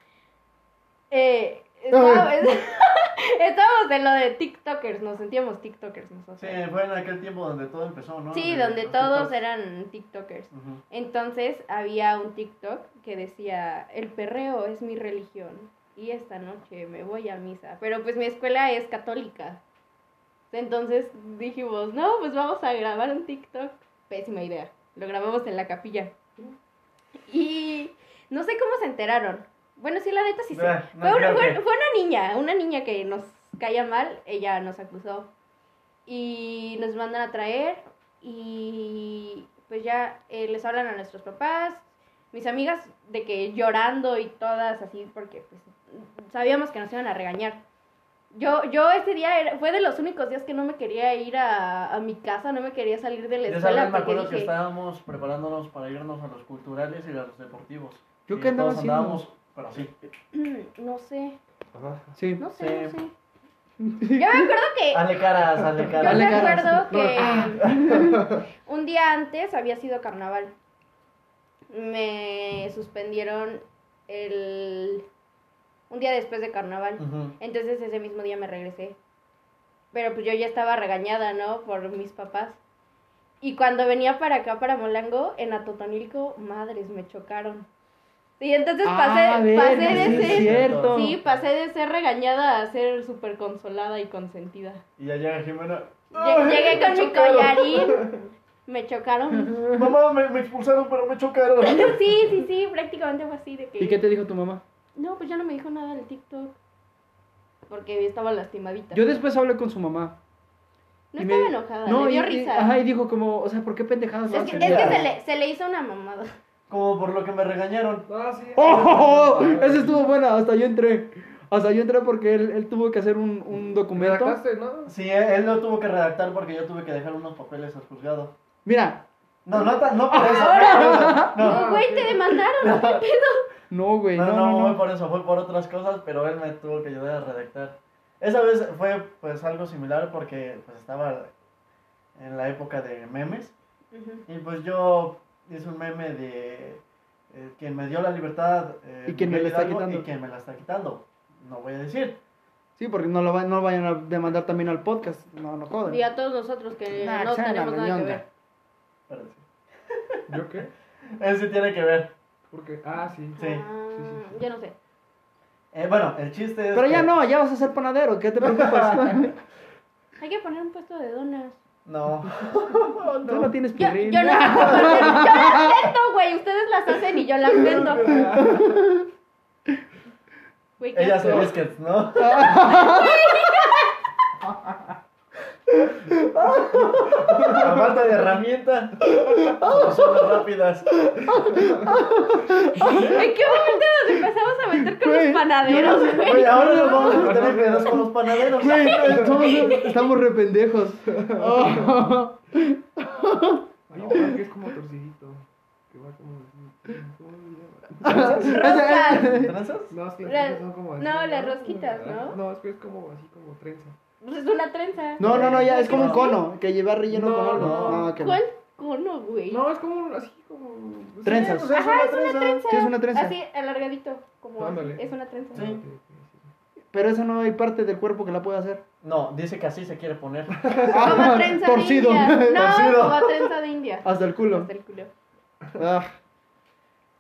Eh, estaba- Estábamos en lo de TikTokers, nos sentíamos TikTokers nosotros.
Sí, fue en aquel tiempo donde todo empezó, ¿no?
Sí,
De
donde todos eran TikTokers. Entonces había un TikTok que decía, el perreo es mi religión y esta noche me voy a misa. Pero pues mi escuela es católica. Entonces dijimos, no, pues vamos a grabar un TikTok. Pésima idea. Lo grabamos en la capilla. Y no sé cómo se enteraron. Bueno, sí, la neta sí sé.
Ah, no
fue, una, fue-
que-
fue una niña, una niña que nos caía mal, ella nos acusó. Y nos mandan a traer y pues ya eh, les hablan a nuestros papás, mis amigas de que llorando y todas así porque pues sabíamos que nos iban a regañar. Yo, yo ese día era- fue de los únicos días que no me quería ir a, a mi casa, no me quería salir de la
Yo
escuela
sabes, me acuerdo que
dije,
estábamos preparándonos para irnos a los culturales y a los deportivos.
¿Yo qué andaba haciendo?
andábamos, pero sí.
"Mm, no sé,
Ajá.
Sí.
no sé,
Sí.
no sé. Yo me acuerdo que
Hazle caras,
Yo
caras.
Dale
me acuerdo
No.
que un día antes había sido carnaval. Me suspendieron el un día después de carnaval. Entonces ese mismo día me regresé. Pero pues yo ya estaba regañada, ¿no? Por mis papás. Y cuando venía para acá, para Molango, en Atotonilco, madres, me chocaron. Y entonces pasé,
Ah, verga,
pasé de
sí
ser...
cierto.
Sí, pasé de ser regañada a ser súper consolada y consentida.
Y ya llega Jimena.
Lle-
¡Ay,
Llegué con mi
chocaron!
collarín, me chocaron.
Mamá, me, me expulsaron, pero me chocaron.
Sí, sí, sí, prácticamente fue así de que...
¿Y qué te dijo tu mamá?
No, pues ya no me dijo nada del TikTok. Porque estaba lastimadita.
Yo después hablé con su mamá.
No
me-
estaba enojada,
No,
le dio
y- y-
risa.
ajá, y dijo como, o sea, ¿por qué pendejadas
es que, es que se, le, se le hizo una mamada.
Como por lo que me regañaron.
Ah, sí.
¡Oh! Esa estuvo buena, hasta yo entré. Hasta yo entré porque él, él tuvo que hacer un, un documento.
Redactaste, ¿no?
Sí, él, él lo tuvo que redactar porque yo tuve que dejar unos papeles al juzgado.
Mira,
No, no, ta- no por eso.
Ahora.
No,
No,
no,
güey, te demandaron. ¿no? ¿Qué pedo?
no, güey,
no,
no,
no,
no,
fue
no.
por eso, fue por otras cosas, pero él me tuvo que ayudar a redactar. Esa vez fue pues algo similar porque pues estaba en la época de memes y pues yo hice un meme de eh, quien me dio la libertad eh,
Y quien me la está quitando.
y quien me la está quitando. No voy a decir.
Sí, porque no lo va- no vayan a demandar también al podcast. No, no jodan.
Y a todos nosotros que
Nah,
no tenemos nada que ver.
Espérense.
¿Yo qué?
Él sí tiene que ver.
¿Por qué? Ah, sí.
Sí.
Ah,
sí, sí.
Yo no sé.
Eh, bueno, el chiste es
Pero ya no, ya vas a ser panadero, ¿qué te preocupas?
Hay que poner un puesto de donas.
No.
Tú no tienes
Yo,
pirrín.
yo no yo las vendo, güey. Ustedes las hacen y yo las vendo. Güey, qué
Ella hace
asco.
biscuits, ¿no? A falta de herramienta, soluciones rápidas.
¿En qué momento nos empezamos a meter con los panaderos, güey?
Oye, ahora nos vamos a meter en pedos con los panaderos.
Güey, somos- estamos re pendejos. Oh.
Hay un pan que es como torcidito. Que va como.
¿Tranzas?
No, es que las
La-
rosquitas son como así.
no, las rosquitas, ¿no?
No, es que es como así como trenza.
Pues es una trenza.
No, no, no, ya es como un cono que lleva relleno
No,
con algo.
no.
Ah, no.
¿Cuál cono, güey?
No, es como así como. sí,
Trenzas.
o sea,
Ajá, es una trenza.
Sí, es una trenza.
Así, alargadito. Como
Ándale.
es una trenza.
Sí.
Sí.
Pero eso no hay parte del cuerpo que la pueda hacer.
No, dice que así se quiere poner.
Como trenza
Torcido.
de India. No,
Torcido.
como trenza de India.
Hasta el culo.
Hasta el culo.
Ah.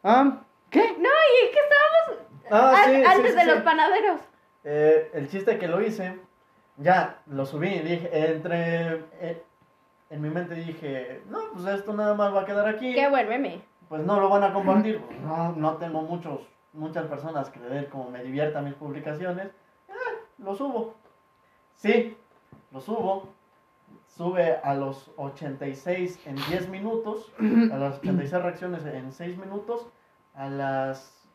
Ah, ¿Qué?
No, y que estábamos
Ah,
an-
sí, sí,
antes
sí,
de
sí.
los panaderos.
Eh, el chiste que lo hice, ya lo subí. Dije, entre. eh, en mi mente dije, no, pues esto nada más va a quedar aquí.
Qué buen meme.
Pues no lo van a compartir. No, no tengo muchos, muchas personas que le den como me diviertan mis publicaciones. Eh, lo subo. Sí, lo subo. Sube a los 86 en 10 minutos. A las 86 reacciones en 6 minutos. A las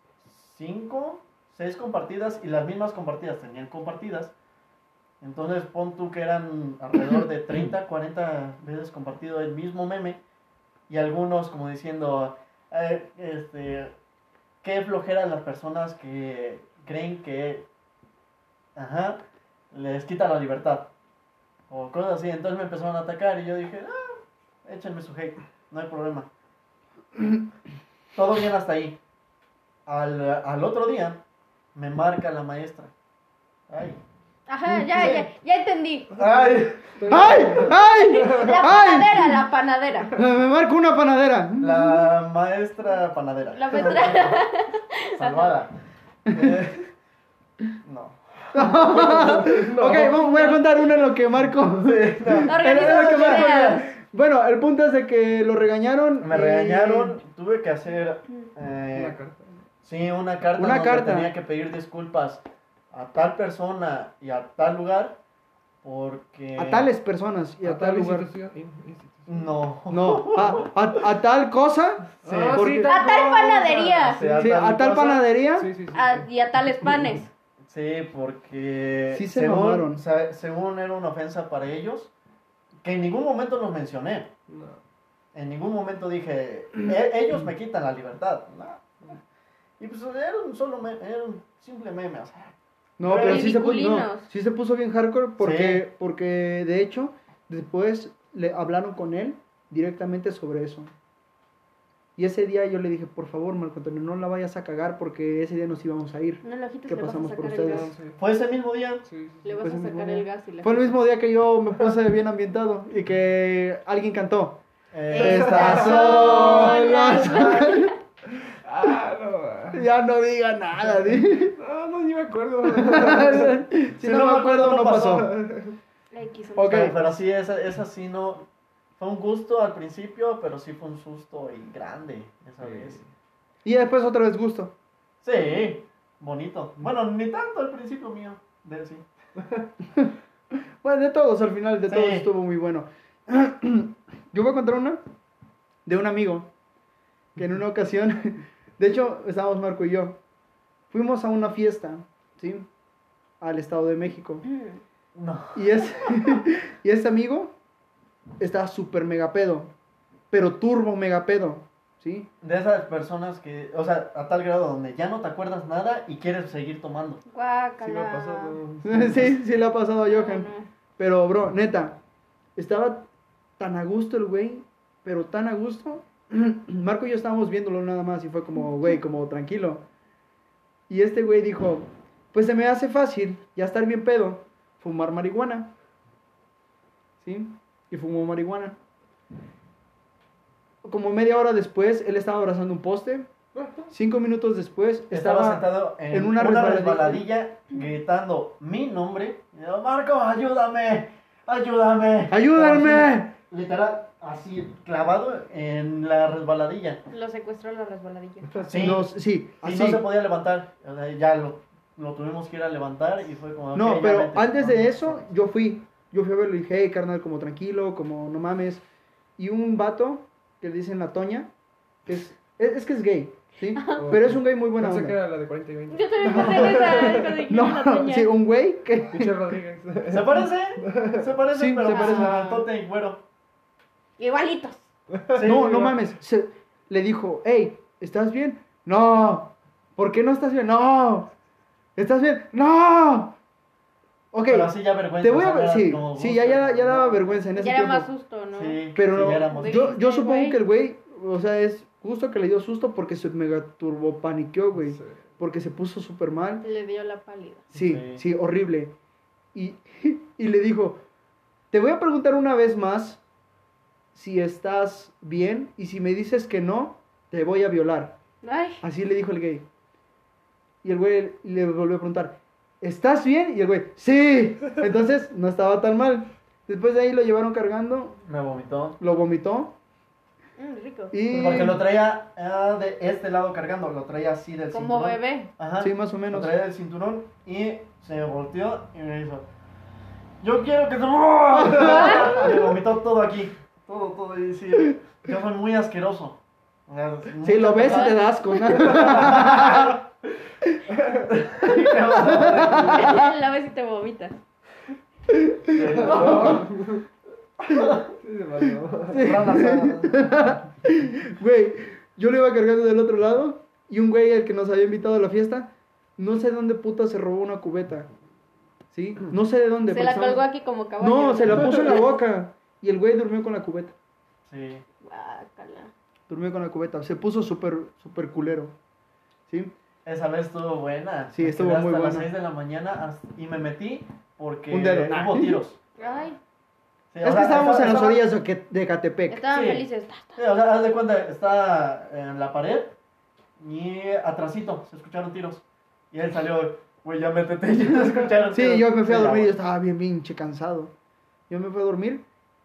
5, 6 compartidas. Y las mismas compartidas tenían compartidas. Entonces pon tú que eran alrededor de 30, 40 veces compartido el mismo meme. Y algunos como diciendo, eh, este, qué flojera las personas que creen que, ajá, les quita la libertad. O cosas así. Entonces me empezaron a atacar y yo dije, ah, échenme su hate, no hay problema. Todo bien hasta ahí. Al, al otro día me marca la maestra. Ay,
Ajá, ya, ya, ya entendí.
Ay,
¡Ay! ¡Ay!
La
¡Ay!
panadera, la panadera.
Me marco una panadera.
la maestra panadera.
La maestra.
Salvada. Eh, no.
Ok, vamos- voy a contar una en lo que Marco. Lo que Marco-
ideas.
Bueno, el punto es de que lo regañaron.
Me
y-
regañaron, tuve que hacer eh,
Una carta.
sí, una carta
Una
donde
carta.
tenía que pedir disculpas a tal persona y a tal lugar porque
A tales personas y a,
A
tal
tal
lugar.
institución. in- institución.
no.
No, a, a- a tal cosa.
Sí,
Ah,
porque-
sí,
A tal panadería.
Sí,
a tal
cosa.
panadería.
Sí, sí, sí.
A-
sí.
y a tales panes.
Sí, porque
Sí se
según, según era una ofensa para ellos, que en ningún momento los mencioné.
No.
En ningún momento dije, "E- ellos me quitan la libertad. No. Y pues era un solo meme, era un simple meme. O sea,
No, pero sí se, puso, no, sí se puso bien hardcore porque,
Sí.
porque de hecho después le hablaron con él directamente sobre eso. Y ese día yo le dije, por favor, Marco Antonio, no la vayas a cagar porque ese día nos íbamos a ir.
No, lojitos,
¿Qué
le vas a
pasamos por ustedes?
gas.
Sí,
fue ese mismo día.
sí, sí,
Le
sí.
vas
Pues
a sacar el gas y la
Fue el mismo día que yo me puse bien ambientado y que alguien cantó.
Eh,
Estas
son
las...
Ah, no.
ya no diga nada. di.
No, no, ni me acuerdo.
si no, me acuerdo, no pasó.
Quiso-
Ok.
Pero, pero sí, esa, esa sí no. Fue un gusto al principio, pero sí fue un susto y grande esa vez.
Y después otra vez gusto.
Sí, bonito. Bueno, ni tanto al principio mío. De, sí.
Bueno, de todos, al final de
Sí.
todos estuvo muy bueno. Yo voy a contar una de un amigo que en una ocasión, de hecho, estábamos Marco y yo, fuimos a una fiesta, ¿sí? Al Estado de México.
No.
Y, es, y este amigo estaba súper mega pedo, pero turbo mega pedo, ¿sí?
De esas personas que, o sea, a tal grado donde ya no te acuerdas nada y quieres seguir tomando.
Sí me ha
Guácala.
pasado.
Sí, sí le ha pasado a Johan.
No, no.
Pero, bro, neta, estaba tan a gusto el güey, pero tan a gusto. Marco y yo estábamos viéndolo nada más y fue como, güey, como tranquilo. Y este güey dijo, pues se me hace fácil, ya estar bien pedo, fumar marihuana. ¿Sí? Y fumó marihuana. Como media hora después, él estaba abrazando un poste. Cinco minutos después,
Estaba,
estaba,
sentado en,
en una
una,
resbaladilla.
resbaladilla gritando mi nombre. Y yo, Marco, ayúdame, ayúdame.
¡Ayúdame!
Así, literal, así clavado en la resbaladilla.
Lo secuestró la resbaladilla.
Sí.
Nos- sí,
Y
así.
no se podía levantar. Sea, ya lo, lo tuvimos que ir a levantar y fue como.
No,
ok, ya
pero
vete.
antes de eso, yo fui. Yo fui a verlo y dije, hey, carnal, como tranquilo, como no mames. Y un vato que le dicen la Toña, que es, es, es que es gay, ¿sí? Pero es un gay muy buena
Pensé que
onda.
era la de 40 y 20.
Yo también pensé en esa. cuando dijiste la
No,
doña.
sí, un güey que...
Pinche Rodríguez.
¿Se parece? Se parece,
Sí,
pero
se parece.
altote y güero.
Igualitos.
Sí,
no, no mames. se- le dijo, hey, ¿estás bien? No. ¿Por qué no estás bien? No. ¿Estás bien? No. Ok,
Pero así ya vergüenza.
te voy a ver, sí, sí, ya, ya, ya daba vergüenza en ese
Ya era
tiempo.
más susto, ¿no?
Sí,
Pero
sí,
no, yo, yo supongo que el güey, o sea, es justo que le dio susto porque se mega turbo paniqueó, güey.
Sí.
Porque se puso súper mal.
Le dio la pálida.
Sí,
Sí.
sí, horrible. Y, y le dijo, te voy a preguntar una vez más si estás bien y si me dices que no, te voy a violar.
Ay,
Así le dijo el gay. Y el güey le volvió a preguntar, ¿estás bien? Y el güey, sí. Entonces no estaba tan mal. Después de ahí lo llevaron cargando,
Me vomitó.
lo vomitó
mm, rico.
y...
Porque lo traía ah, de este lado cargando, lo traía así del
Como
cinturón.
bebé.
Ajá.
Sí, más o
Lo
menos.
traía del cinturón y se volteó y me hizo. Yo quiero que se. me vomitó todo aquí. Todo, todo. Y sí, yo soy muy asqueroso. Sea,
Sí, lo ves y te das con...
la vez y te vomitas.
Güey, yo lo iba cargando del otro lado y un güey, el que nos había invitado a la fiesta, no sé dónde puta se robó una cubeta. ¿Sí? No sé de dónde.
Se la colgó aquí como caballo.
No, se la puso en la boca. Y el güey durmió con la cubeta.
Sí.
Guácala.
Durmió con la cubeta. Se puso súper, súper culero. ¿Sí?
Esa vez estuvo buena.
Sí,
Me
estuvo
quedé
muy
hasta las
buena.
6 de la mañana hasta- y me metí porque
Un dedo.
hubo tiros.
Ay,
Sí, o
Es que estábamos en las
estaba-
orillas de Catepec.
estaban
Sí.
felices.
Sí, o sea, haz de cuenta, está en la pared y atrasito se escucharon tiros. Y él salió, güey, ya métete, y ya se escucharon
Sí,
tiros.
yo me fui a dormir y estaba bien pinche cansado. Yo me fui a dormir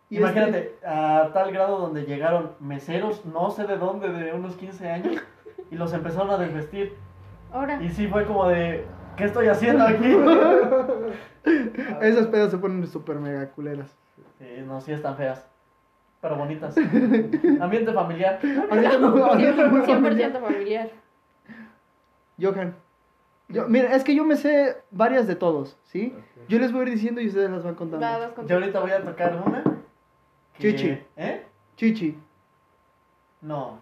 y
Imagínate,
este-
a tal grado donde llegaron meseros, no sé de dónde, de unos 15 años, y los empezaron a desvestir.
Ahora.
Y sí fue como de, ¿qué estoy haciendo aquí?
esas pedas se ponen súper mega culeras.
Sí, no, sí están feas, pero bonitas. Ambiente familiar.
Ahorita me-
100% familiar.
Johan. Yo, mira, es que yo me sé varias de todos, ¿sí? Yo les voy a ir diciendo y ustedes las van contando.
Va, vas con
Yo ahorita voy a tocar una.
Chichi.
¿Eh?
Chichi,
No,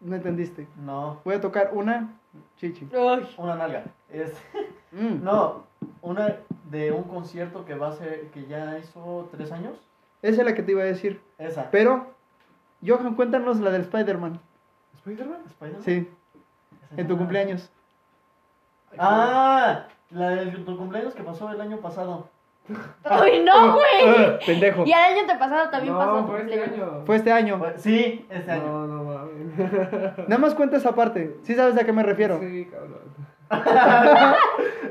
no entendiste.
no,
Voy a tocar una chichi.
Ay,
una nalga. Es,
Mm.
no, una de un concierto que va a ser, que ya hizo tres años.
Esa es la que te iba a decir.
Esa.
Pero, Johan, cuéntanos la del Spider-Man.
¿Spider-Man?
¿Spider-Man?
Sí, en tu cumpleaños.
Ah, la de tu cumpleaños que pasó el año pasado.
Ay, no, güey.
Ah, pendejo.
Y el año antepasado también
no,
pasó.
fue este año.
Fue este año.
Fue- Sí, este año.
No, no mames.
Nada más cuenta esa parte. ¿Sí sabes a qué me refiero?
Sí, cabrón.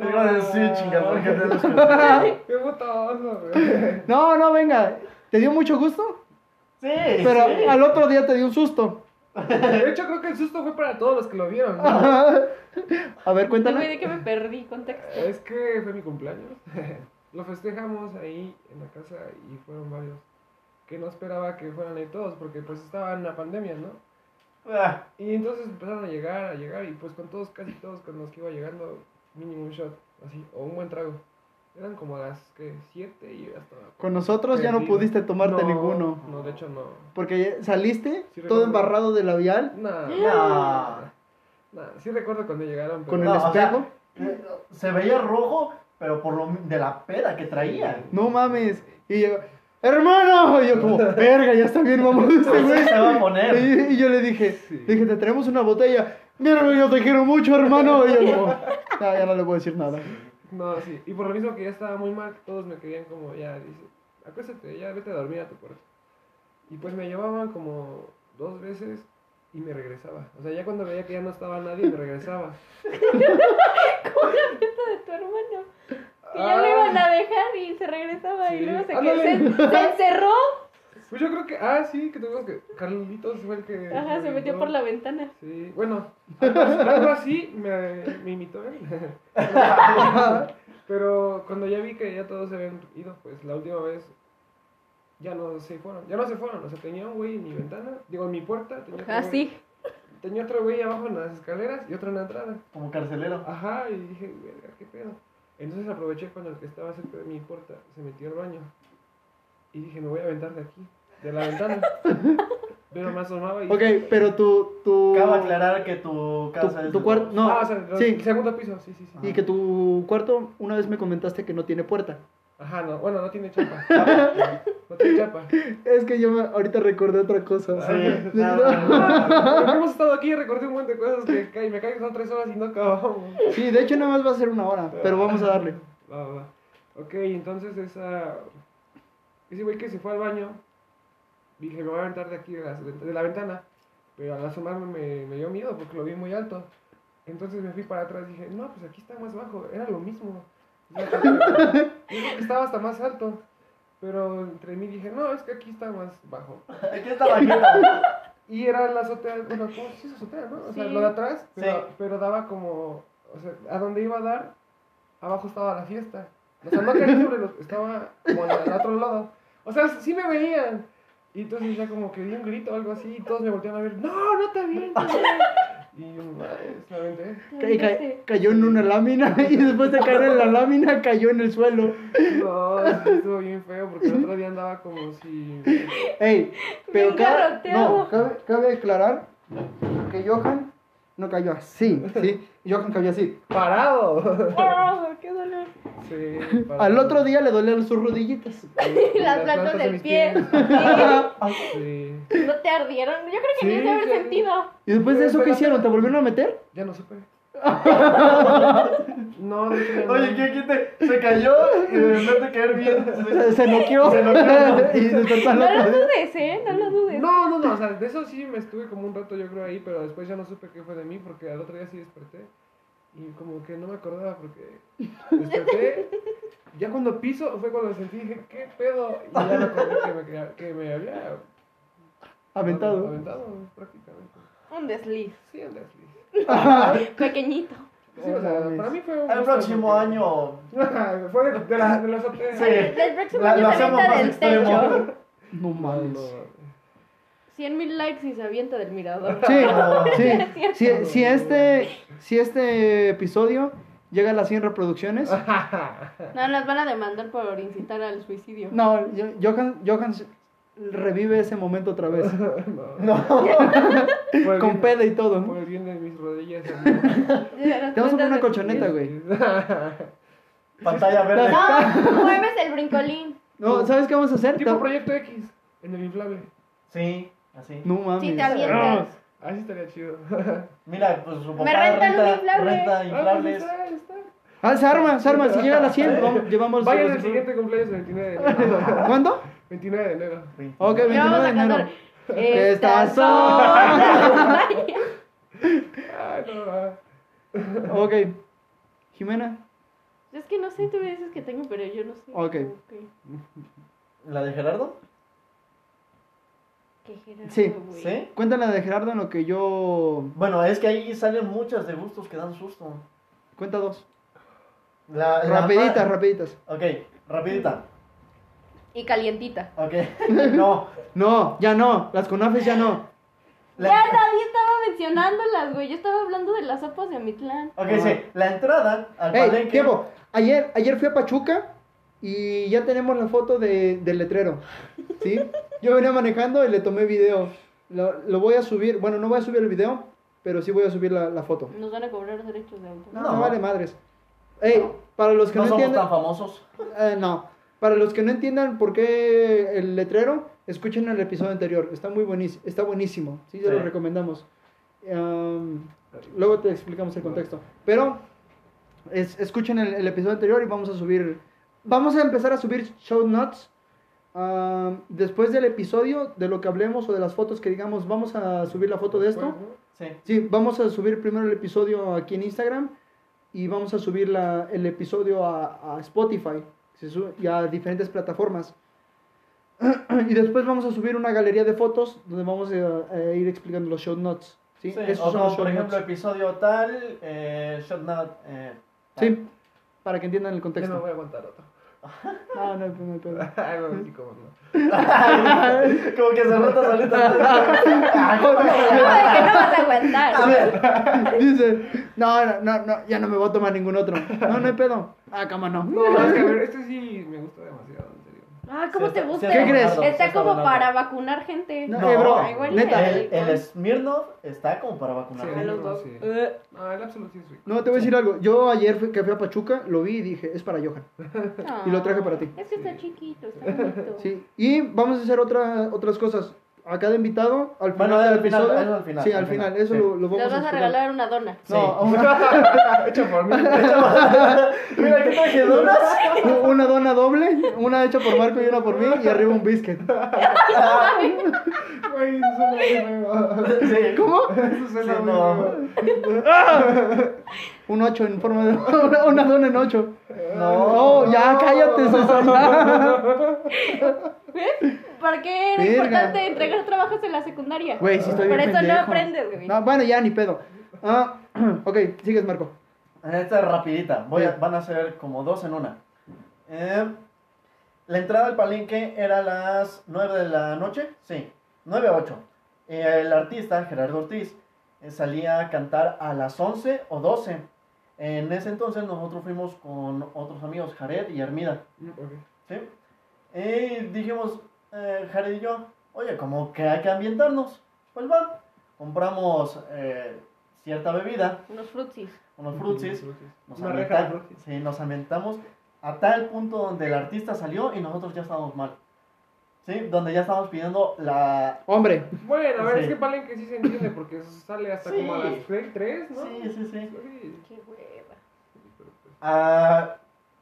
Iba a decir, chinga, ¿por qué?
Qué güey.
No, no, venga. ¿Te dio mucho gusto?
Sí,
Pero
sí.
al otro día te dio un susto.
De hecho, creo que el susto fue para todos los que lo vieron. ¿no?
A ver,
Güey,
cuéntala.
de que me perdí contexto.
Es que fue mi cumpleaños. Lo festejamos ahí en la casa y fueron varios. Que no esperaba que fueran ahí todos porque pues estaba en la pandemia, ¿no?
Ah,
Y entonces empezaron a llegar, a llegar y pues con todos, casi todos con los que iba llegando, mínimo un shot, así, o un buen trago. Eran como las que siete y hasta...
Con nosotros ya no
perdido.
pudiste tomarte
No,
ninguno.
No, de hecho no.
Porque saliste
Sí,
todo embarrado de labial
Nah,
No.
nah, sí recuerdo cuando llegaron, pero...
con el
No, o sea,
espejo.
eh, se veía rojo, pero por lo de la peda que traía.
No mames. Y yo, hermano. Y yo como, verga, ya está bien, mamá. Este güey.
se va a poner.
Y, y yo le dije,
Sí.
le dije, te traemos una botella. Mira, yo te quiero mucho, hermano. Y yo como, no, ya no le puedo decir nada.
No, sí. Y por lo mismo que ya estaba muy mal, todos me querían como, ya, dice, acuéstate, ya vete a dormir a tu cuarto. Y pues me llevaban como dos veces y me regresaba. O sea, ya cuando veía que ya no estaba nadie, me regresaba.
de tu hermano. Que ya lo iban a dejar y se regresaba y luego se, que-
Ándale.
se, se encerró.
Pues yo creo que, ah, sí, que tuvimos que, Carlitos fue el que...
Ajá, se metió por la ventana.
Sí, bueno, algo así, me, me imitó él. Pero cuando ya vi que ya todos se habían ido, pues la última vez ya no se fueron. Ya no se fueron, o sea, tenía un güey en mi ventana, digo, en mi puerta. Tenía
Ah,
güey-
sí.
Tenía otro güey abajo en las escaleras y otro en la entrada.
Como carcelero.
Ajá, y dije, verga, qué pedo. Entonces aproveché cuando el que estaba cerca de mi puerta se metió al baño. Y dije, me voy a aventar de aquí, de la ventana. Pero me asomaba y...
Ok, pero tu, tu,
Cabe aclarar que tu casa
tu,
es.
tu
de
cuarto, no,
ah, o sea, los-
sí,
segundo piso, sí, sí, sí.
y que tu cuarto, una vez me comentaste que no tiene puerta.
Ajá, no, bueno, no tiene chapa. No tiene chapa.
Es que yo me- ahorita recordé otra cosa.
Sí,
no.
hemos estado aquí y recordé un montón de cosas que ca- me caen que son tres horas y no acabamos.
Sí, de hecho nada más va a ser una hora, pero vamos a darle.
Va, va, va. Ok, entonces esa. Ese güey que se fue al baño, dije, me voy a aventar de aquí de la, de la ventana. Pero al asomarme me, me dio miedo porque lo vi muy alto. Entonces me fui para atrás y dije, no, pues aquí está más bajo, era lo mismo. Creo que estaba hasta más alto. Pero entre mí dije, no, es que aquí está más bajo.
Aquí está bajita.
Y era la azotea, bueno, ¿cómo sí es azotea, no? O sea,
Sí.
lo de atrás, pero,
Sí.
pero daba como, o sea, a donde iba a dar, abajo estaba la fiesta. O sea, no caía sobre los, estaba como al, al otro lado. O sea, sí me veían. Y entonces ya como que di un grito o algo así y todos me volteaban a ver, no, no te avientes. güey". Y yo, madre, me aventé.
Ca- y ca- cayó en una lámina y después de caer en la lámina cayó en el suelo.
No, estuvo bien feo porque el otro día andaba como si...
Ey, pero cabe, no, cabe, cabe aclarar que Johan no cayó así, ¿sí? Johan cayó así.
¡Parado!
¡Oh, qué!
Sí.
Al otro día le dolían sus rodillitas.
Y las plantas
de
del pie.
Sí.
¿No te ardieron? Yo creo que
Sí,
ni se haber
sí.
sentido.
¿Y después de eso qué hicieron? ¿Te volvieron a meter?
Ya no supe. No, no.
Oye, ¿quién, quién te, se cayó y de vez de caer bien?
Se, se noqueó.
Se noqueó.
y despertó al
No lo dudes, ¿eh? No lo dudes.
No, no, no, o sea, de eso sí me estuve como un rato yo creo ahí, pero después ya no supe qué fue de mí porque al otro día sí desperté y como que no me acordaba porque desperté, ya cuando piso fue cuando sentí, dije, ¿qué pedo? Y ya me acordé que me, que me había
Aventado.
aventado prácticamente.
Un desliz.
Sí, un desliz.
Pequeñito.
Sí, o sea, para mí fue un
El próximo
porque-
año.
fue de, de la, de la azotea.
Sí.
El próximo
La-
año
lo
se
hacemos
avienta
más
del
extremo.
techo.
No
No,
mames.
no.
100 mil likes y se avienta del mirador.
Sí, sí.
Cierto.
Si, si este, si este episodio llega a las 100 reproducciones,
No, nos van a demandar por incitar al suicidio.
no, Johan, Johan revive ese momento otra vez.
no. El
Con
bien-
peda y todo.
Por el bien de mis rodillas.
Te vamos a poner una colchoneta, güey.
Pantalla verde.
No, mueves el brincolín.
No, ¿sabes qué vamos a hacer?
tipo Proyecto X, en el inflable.
Sí, así.
No mames.
Sí, te avientas.
Así estaría chido.
Mira, pues su papá
Me rentan un
renta,
inflable.
renta
Ah, pues
inflables.
está, ahí está.
Ah, se arma, se arma. Si llega a las 100, vamos- llevamos.
Vayan al siguiente cumpleaños el 29 de enero.
¿Cuándo?
29 de enero.
Ok,
Y vamos
29 de enero. Estas son.
Ah, no, ah.
Ok. Jimena.
Es que no sé, tú me dices que tengo, pero yo no sé.
Ok.
¿La de Gerardo?
Qué Gerardo,
Sí.
güey.
¿Sí?
Cuéntala de Gerardo en lo que yo.
Bueno, es que ahí salen muchas de gustos que dan susto.
Cuenta dos.
La, la
Rapiditas, rapiditas.
Ok, rapidita.
Y calientita.
Ok. No.
No, ya no. Las conafes ya no.
La-
Ya nadie estaba mencionándolas, güey. Yo estaba hablando de las sopas de Amitlán.
Ok, sí. La entrada al
Ey,
palenque.
tiempo. Ayer, ayer fui a Pachuca y ya tenemos la foto de, del letrero. ¿Sí? Yo venía manejando y le tomé video. Lo, lo voy a subir. Bueno, no voy a subir el video, pero sí voy a subir la, la foto.
Nos van a cobrar derechos de autor.
No,
No.
no vale madres. Ey, para los que
No
no,
somos
entiendan.
tan famosos.
Eh, no. Para los que no entiendan por qué el letrero, escuchen el episodio anterior. Está muy buenísimo. Está buenísimo. Sí, se
Sí.
lo recomendamos. Um, luego te explicamos el contexto. Pero es- escuchen el, el episodio anterior y vamos a subir. Vamos a empezar a subir show notes. Um, después del episodio, de lo que hablemos o de las fotos que digamos, vamos a subir la foto de esto.
Sí.
Sí, vamos a subir primero el episodio aquí en Instagram y vamos a subir la- el episodio a, a Spotify y a diferentes plataformas. y después vamos a subir una galería de fotos donde vamos a, a ir explicando los show notes. ¿sí?
Sí,
Esos
o
son
como,
los
por ejemplo,
notes.
episodio tal, eh, shot not, eh, tal.
Sí, para que entiendan el
Ya no
contexto.
voy a aguantar otro.
No, no, hay- no hay pedo.
Ay, no, sí, cómo no.
como que se rota solita.
¿Cómo de que no vas a aguantar?
A ver,
Dice, no, no, no, no, ya no me voy a tomar ningún otro. No, no hay pedo. Ah, cama no.
No, es que a ver, este sí me gusta demasiado.
Ah, ¿cómo te gusta? Está como para vacunar gente.
No,
No,
bro, neta.
El, el Smirnoff está como para vacunar.
Los
no.
Eh,
No, el Absolute sí es rico.
No, te voy a decir algo. Yo ayer fui- que fui a Pachuca, lo vi y dije, es para Johan. Y lo traje para ti.
Es que está chiquito, está bonito.
Sí, y vamos a hacer otra, otras cosas. A cada invitado, al final
Bueno,
del
al final,
episodio.
eso al final,
sí,
al
al final,
final,
eso
sí.
lo, lo vamos
Les vas a regalar una dona.
No,
Sí.
una,
Hecho por mí.
Mira, ¿qué traje donas?
una dona doble, una hecha por Marco y una por mí, y arriba un biscuit.
Güey, eso.
Sí.
¿Cómo?
Eso suena
Sí, no.
Un 8 en forma de. Una, una dona en 8.
No.
No, ya cállate, César.
¿Ves? ¿Por qué era
Verga.
importante entregar trabajos en la secundaria?
Güey, si estoy
Por
bien
eso no
pendejo.
aprendes, güey.
No, bueno, ya ni pedo. Ah, ok, sigues, Marco.
Esta es rapidita. Voy a-
Sí.
van a ser como dos en una. Eh, la entrada al palenque era a las 9 de la noche. Sí, 9 a 8. Eh, el artista, Gerardo Ortiz, eh, salía a cantar a las 11 o 12. En ese entonces nosotros fuimos con otros amigos, Jared y Hermida.
Mm.
¿sí? Y dijimos, eh, Jared y yo, oye, como que hay que ambientarnos. Pues va, compramos eh, cierta bebida,
Unos frutsis.
unos frutsis. Nos, ambienta-
frutsis.
sí, nos ambientamos a tal punto donde el artista salió y nosotros ya estábamos mal. ¿sí? Donde ya estamos pidiendo la...
Hombre,
Bueno, a ver,
Sí.
es que Palenque sí se entiende porque sale hasta
Sí.
como a las 3, ¿no?
Sí, sí, sí.
Sí,
Qué hueva.
Ah,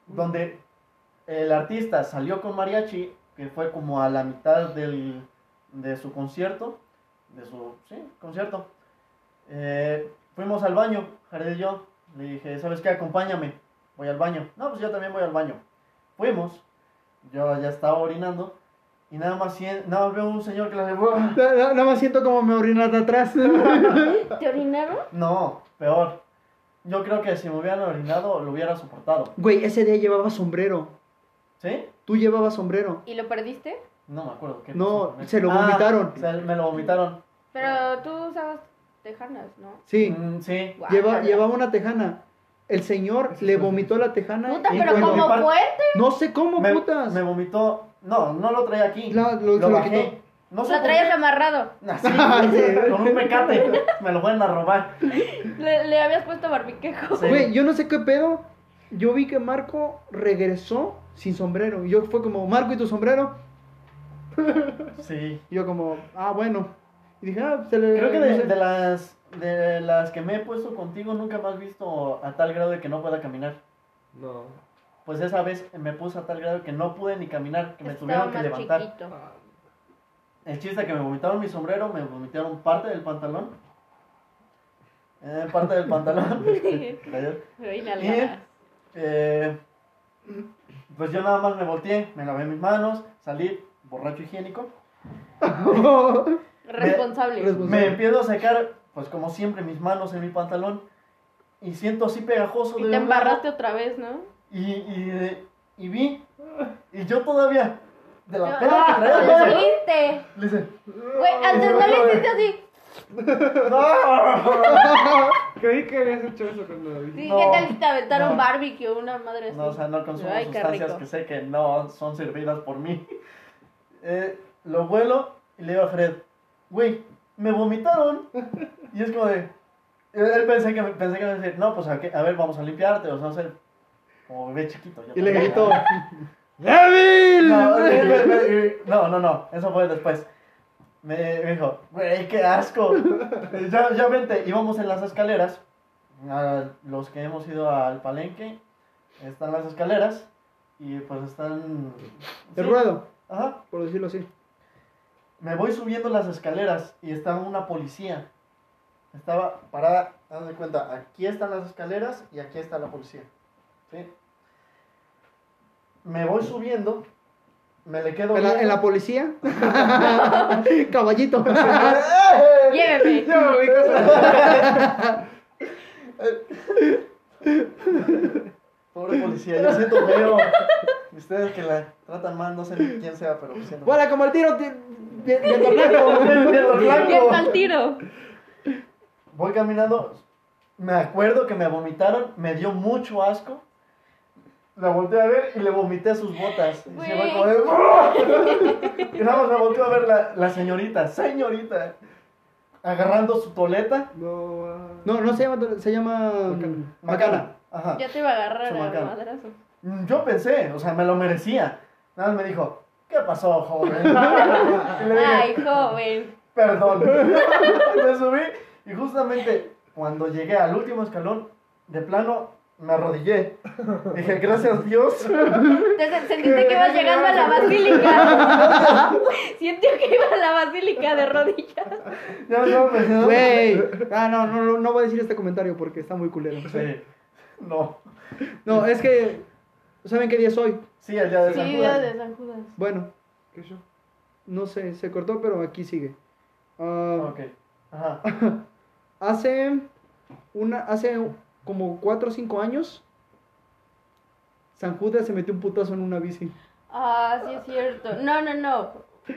donde el artista salió con mariachi, que fue como a la mitad del, de su concierto, de su, sí, concierto. Eh, fuimos al baño, Jared y yo. Le dije, ¿sabes qué? Acompáñame. Voy al baño. No, pues yo también voy al baño. Fuimos. Yo ya estaba orinando. Y nada más, nada más veo un señor que le hace...
na- na- nada más siento como me orinas de atrás.
¿Te orinaron?
No, peor. Yo creo que si me hubieran orinado, lo hubiera soportado.
Güey, ese día llevaba sombrero.
¿Sí?
Tú llevabas sombrero.
¿Y lo perdiste?
No me acuerdo. ¿qué
No, se lo
Ah,
vomitaron.
se- me lo vomitaron.
Pero tú usabas tejanas, ¿no?
Sí,
Mm, sí.
lleva, llevaba una tejana. El señor le vomitó la tejana.
Puta, pero como fuerte.
No sé cómo,
Me,
putas.
me vomitó. No, no lo traía aquí.
La- lo- se
lo
lo
bajé.
quitó.
No sé
Lo traías amarrado.
Así,
Sí.
con un pecate. Me lo van a robar.
Le, le habías puesto barbiquejo.
Sí.
Güey, yo no sé qué pedo. Yo vi que Marco regresó sin sombrero. Y yo fue como, Marco, ¿y tu sombrero?
Sí.
Y yo como, ah, bueno. Y dije, ah, se le...
Creo que
no
de, las de las que me he puesto contigo nunca me has visto a tal grado de que no pueda caminar.
no.
Pues esa vez me puse a tal grado que no pude ni caminar, que me
Estaba
tuvieron que
más
levantar.
chiquito.
El chiste que me vomitaron mi sombrero, me vomitaron parte del pantalón. Eh, parte del pantalón.
Nalgadas.
Eh, pues yo nada más me volteé, me lavé mis manos, salí borracho higiénico.
Responsable.
Responsable.
Me empiezo a secar, pues como siempre, mis manos en mi pantalón. Y siento así pegajoso
Y
de
te
un lado,
embarraste otra vez, ¿no?
Y, y, y vi. Y yo todavía, de la
No,
pena que
no,
traía,
lo
le hice-
viste.
le hice.
Güey, antes no le hiciste así.
Creí que habías hecho eso cuando lo.
Sí,
No,
¿qué tal si te aventaron
no.
barbecue una madre así?
No, o sea, no consumo
Ay,
sustancias que sé que no son servidas por mí. Eh, lo vuelo y le digo a Fred, güey, me vomitaron. Y es como de. Él pensé que, me- pensé que me iba a decir, no, pues a, qué- a ver, vamos a limpiarte, o sea, no sé, como bebé chiquito. yo
Y le gritó, ¡Débil!
Me- me- no, no, no, eso fue después. Me, dijo, güey, qué asco. ya, ya vente, íbamos en las escaleras. a los que hemos ido al palenque, están las escaleras. Y pues están.
El
sí,
ruedo,
Ajá.
por decirlo así.
Me voy subiendo las escaleras y estaba una policía. Estaba parada, haz de cuenta, aquí están las escaleras y aquí está la policía. ¿Sí? Me voy subiendo, me le quedo
En la, en
viendo.
la policía. Caballito.
Lléveme.
Pobre policía, yo siento feo. Ustedes que la tratan mal, no sé ni quién sea, pero me siento
Vuela como el tiro de, de, de
blanco.
Al tiro.
Voy caminando, me acuerdo que me vomitaron, me dio mucho asco. La volteé a ver y le vomité sus botas. Y, se fue como de, ¡Oh! y nada más me volteó a ver la, la señorita, señorita, agarrando su toleta.
No, ah.
No, no se llama, se llama
Macana.
Macana.
Ajá.
Ya te iba a agarrar a madrazo.
Mm, Yo pensé, o sea, me lo merecía. Nada más me dijo, ¿qué pasó, joven? y le dije,
Ay, joven.
Perdón. me subí y justamente cuando llegué al último escalón, de plano me arrodillé. Dije, gracias Dios.
Te se- Sentiste que ibas llegando a la basílica. Sintió que iba a la basílica de rodillas.
Ya me estaba pensando.
Güey. Ah, no, no, no, no voy a decir este comentario porque está muy culero.
Sí. No.
No, es que. ¿Saben qué día es hoy?
Sí, el día de San
Sí,
Judas.
día de San Judas.
Bueno,
¿Qué show?
no sé, se cortó, pero aquí sigue. Ah,
Ok. Ajá.
Hace una, hace como 4 o 5 años, San Judas se metió un putazo en una bici.
Ah, sí es cierto. No, no, no.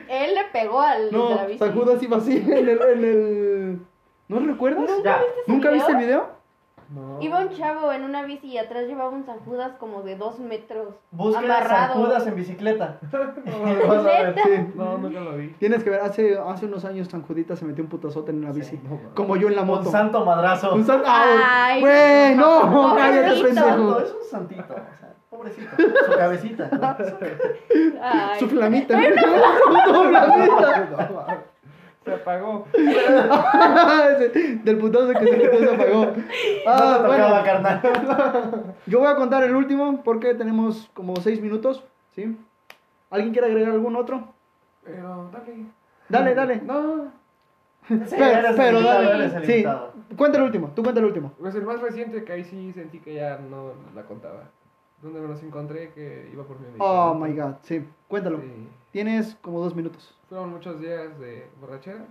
Él le pegó al de la
No,
bici.
San Judas iba así en el, en el... ¿No lo recuerdas?
Ya.
ese
¿Nunca
video?
viste el video?
No.
Iba un chavo en una bici y atrás llevaba un San Judas como de dos metros.
Busca. Judas en bicicleta.
No,
Vas a ver.
Sí.
no, nunca lo vi.
Tienes que ver, hace, hace unos años San Judita se metió un putazote en una bici.
No.
Como yo en la moto.
Un santo madrazo.
Un san-
Ay,
¡Güey, no! ¡Cállate,
Es un santo,
pendejo!
es un santito. o sea. Pobrecito, su cabecita.
Su flamita. Su flamita.
Se apagó.
Del putazo que se quitó se apagó.
No
Ah,
tocaba,
bueno,
carnal.
yo voy a contar el último porque tenemos como seis minutos. ¿Sí? ¿Alguien quiere agregar algún otro?
Pero, dale.
Dale, dale.
No.
Sí,
Pero- pero dale. Sí. Cuenta el último, tú cuenta el último.
Pues el más reciente que ahí sí sentí que ya no la contaba. Donde me los encontré que iba por mi
Oh
medicamento.
my god, sí, cuéntalo.
Sí.
Tienes como dos minutos.
Fueron muchos días de borrachera.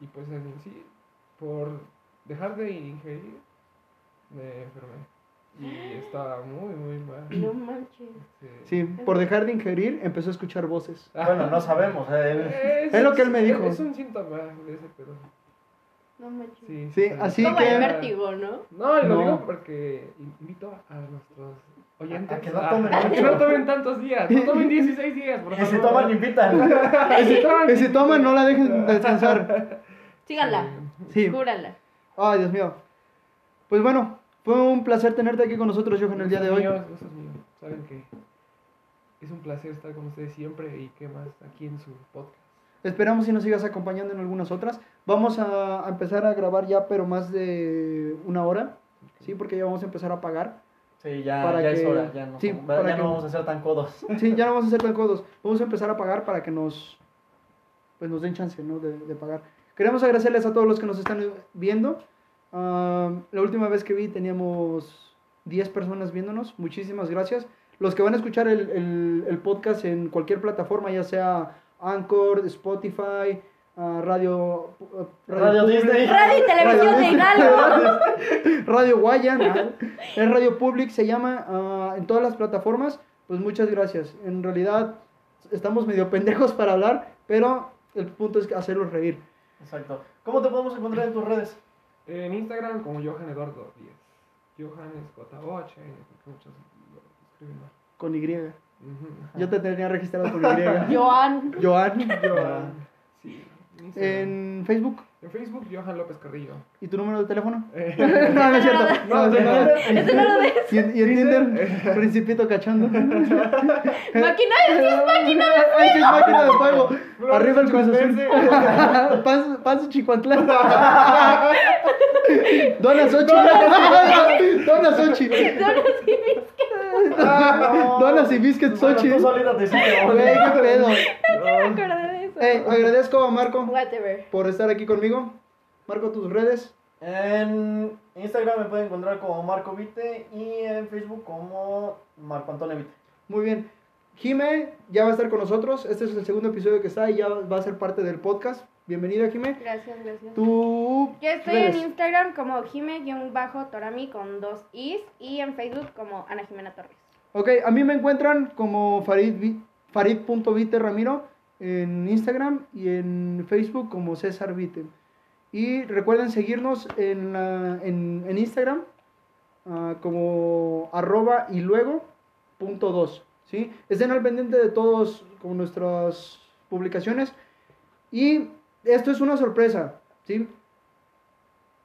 Y pues en sí, por dejar de ingerir, me enfermé. Y estaba muy, muy mal.
No manches.
Sí, por dejar de ingerir empezó a escuchar voces.
Bueno, no sabemos. eh,
Es,
Es lo que él me dijo.
Es un síntoma de ese pedo.
No manches.
Sí,
Sí, así
Como
que-
el vértigo, ¿no?
No, lo
No.
digo porque invito a nuestros oyentes
A que no tomen
a que no tomen tantos días. No tomen 16 días, por
Y si
favor.
toman, invitan.
Y si toman,
Que si toman no la dejen descansar.
Síganla.
Sí.
Júrala.
Ay, Dios mío. Pues bueno, fue un placer tenerte aquí con nosotros, Johan, el día de hoy.
Míos, gustos míos. Saben que es un placer estar con ustedes siempre y qué más aquí en su podcast.
Esperamos si nos sigas acompañando en algunas otras. Vamos a, a empezar a grabar ya, pero más de una hora. Sí, porque ya vamos a empezar a pagar.
Sí, ya,
Para
ya es hora. Ya, no,
sí, para
ya
que-
no vamos a ser tan codos.
Sí, ya no vamos a hacer tan codos. Vamos a empezar a pagar para que nos, pues nos den chance, ¿no? De, de pagar. Queremos agradecerles a todos los que nos están viendo. Ah, la última vez que vi teníamos 10 personas viéndonos. Muchísimas gracias. Los que van a escuchar el, el- el podcast en cualquier plataforma, ya sea Anchor, Spotify, ah, Radio,
Radio Disney.
Radio y televisión de
Disney.
Galo.
Radio Guayan, es Radio Public, se llama ah, en todas las plataformas. Pues muchas gracias. En realidad estamos medio pendejos para hablar, pero el punto es hacerlos reír.
Exacto. ¿Cómo te podemos encontrar en tus redes?
En Instagram como Johan Eduardo 10. Johan es J8, porque muchos lo escriben mal.
Con Y. Yo te tenía registrado con Y.
Joan.
Joan.
Johan. Sí. En,
Facebook.
En Facebook, Johan López Carrillo.
¿Y tu número de teléfono?
Eh,
no, no es cierto.
No,
No,
no,
lo des.
¿Y en, y en Tinder? Principito cachondo.
Máquina de
máquina es máquina de fuego. Arriba el Cruz Azul. Chicuantlán. Dona Sochi. Dona Sochi. Donas y biscuits Sochi.
Eso.
Eh, agradezco a Marco
Whatever.
por estar aquí conmigo. Marco, tus redes.
En Instagram me pueden encontrar como Marco Vite y en Facebook como Marco Antonio Vite.
Muy bien. Jime ya va a estar con nosotros. Este es el segundo episodio que está y ya va a ser parte del podcast. Bienvenida, Jime.
Gracias, gracias.
Tú.
Yo estoy
redes.
en Instagram como Jime-Torami con dos Is y en Facebook como Ana Jimena Torres.
Ok, a mí me encuentran como Farid, Vi- Farid.vite Ramiro en Instagram y en Facebook como César Vite. Y recuerden seguirnos en, la- en, en Instagram ah, como arroba y luego punto dos. ¿sí? Estén al pendiente de todos con nuestras publicaciones. Y esto es una sorpresa. ¿sí?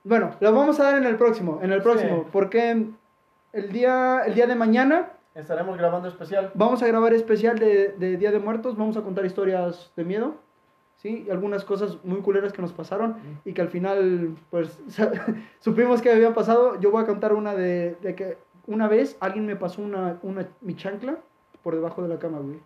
Bueno, lo vamos a dar en el próximo, en el próximo,
Sí.
porque el día, el día de mañana
Estaremos grabando especial.
Vamos a grabar especial de, de Día de Muertos, vamos a contar historias de miedo, ¿sí? Y algunas cosas muy culeras que nos pasaron y que al final, pues, supimos que habían pasado. Yo voy a contar una de, de que una vez alguien me pasó una, una, mi chancla por debajo de la cama, güey.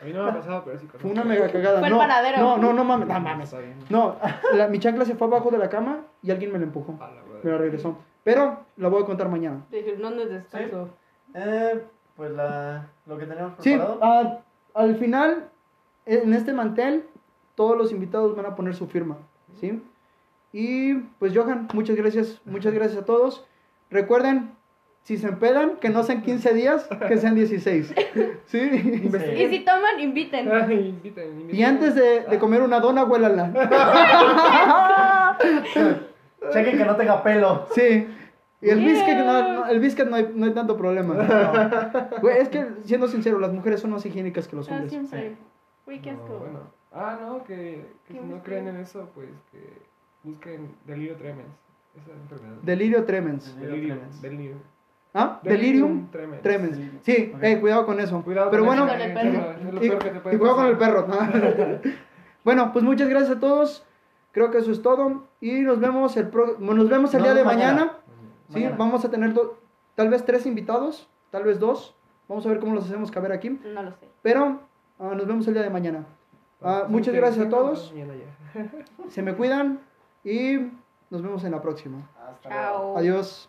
A mí no me ha pasado, pero sí.
Fue una mega cagada.
Fue el
no,
panadero.
no, no, no mames, no mames. No, la- mi chancla se fue abajo de la cama y alguien me la empujó.
La.
Me la regresó. Pero la voy a contar mañana.
Dije, no, no es descanso.
Eh, pues la, lo que teníamos
Sí,
preparado.
ah, al final, en este mantel, todos los invitados van a poner su firma, ¿sí? Y pues Johan, muchas gracias, muchas gracias a todos. Recuerden, si se empedan, que no sean 15 días, que sean 16, ¿sí?
Y si toman, inviten.
Ay, inviten, inviten.
Y antes de, de comer una dona, huélala.
Chequen que no tenga pelo.
Sí. Y el
Yeah.
biscuit, no, no- el biscuit no, hay, no hay tanto problema. Güey, es que, siendo sincero, las mujeres son más higiénicas que los
Ah,
hombres.
siempre. Uy, qué
No,
asco.
bueno. Ah, no, que, que
¿Qué
si no creen en eso, pues que busquen delirio tremens. Esa enfermedad.
Delirio tremens.
Delirio,
Tremens.
delirio.
¿Ah? Delirium
Tremens.
Tremens.
Sí.
Sí,
Ok.
eh, cuidado con eso.
Cuidado
Pero
con
bueno,
Con el
eh,
perro.
Es lo
y,
peor que te puede
y cuidado con el perro. bueno, pues muchas gracias a todos. Creo que eso es todo. Y nos vemos el, pro- nos vemos el
No,
día de
mañana.
mañana. Sí,
Mañana.
vamos a tener do- tal vez tres invitados, tal vez dos. Vamos a ver cómo los hacemos caber aquí.
No lo sé.
Pero ah, nos vemos el día de mañana. Ah, muchas gracias a todos. Se me cuidan y nos vemos en la próxima.
Hasta luego.
Adiós.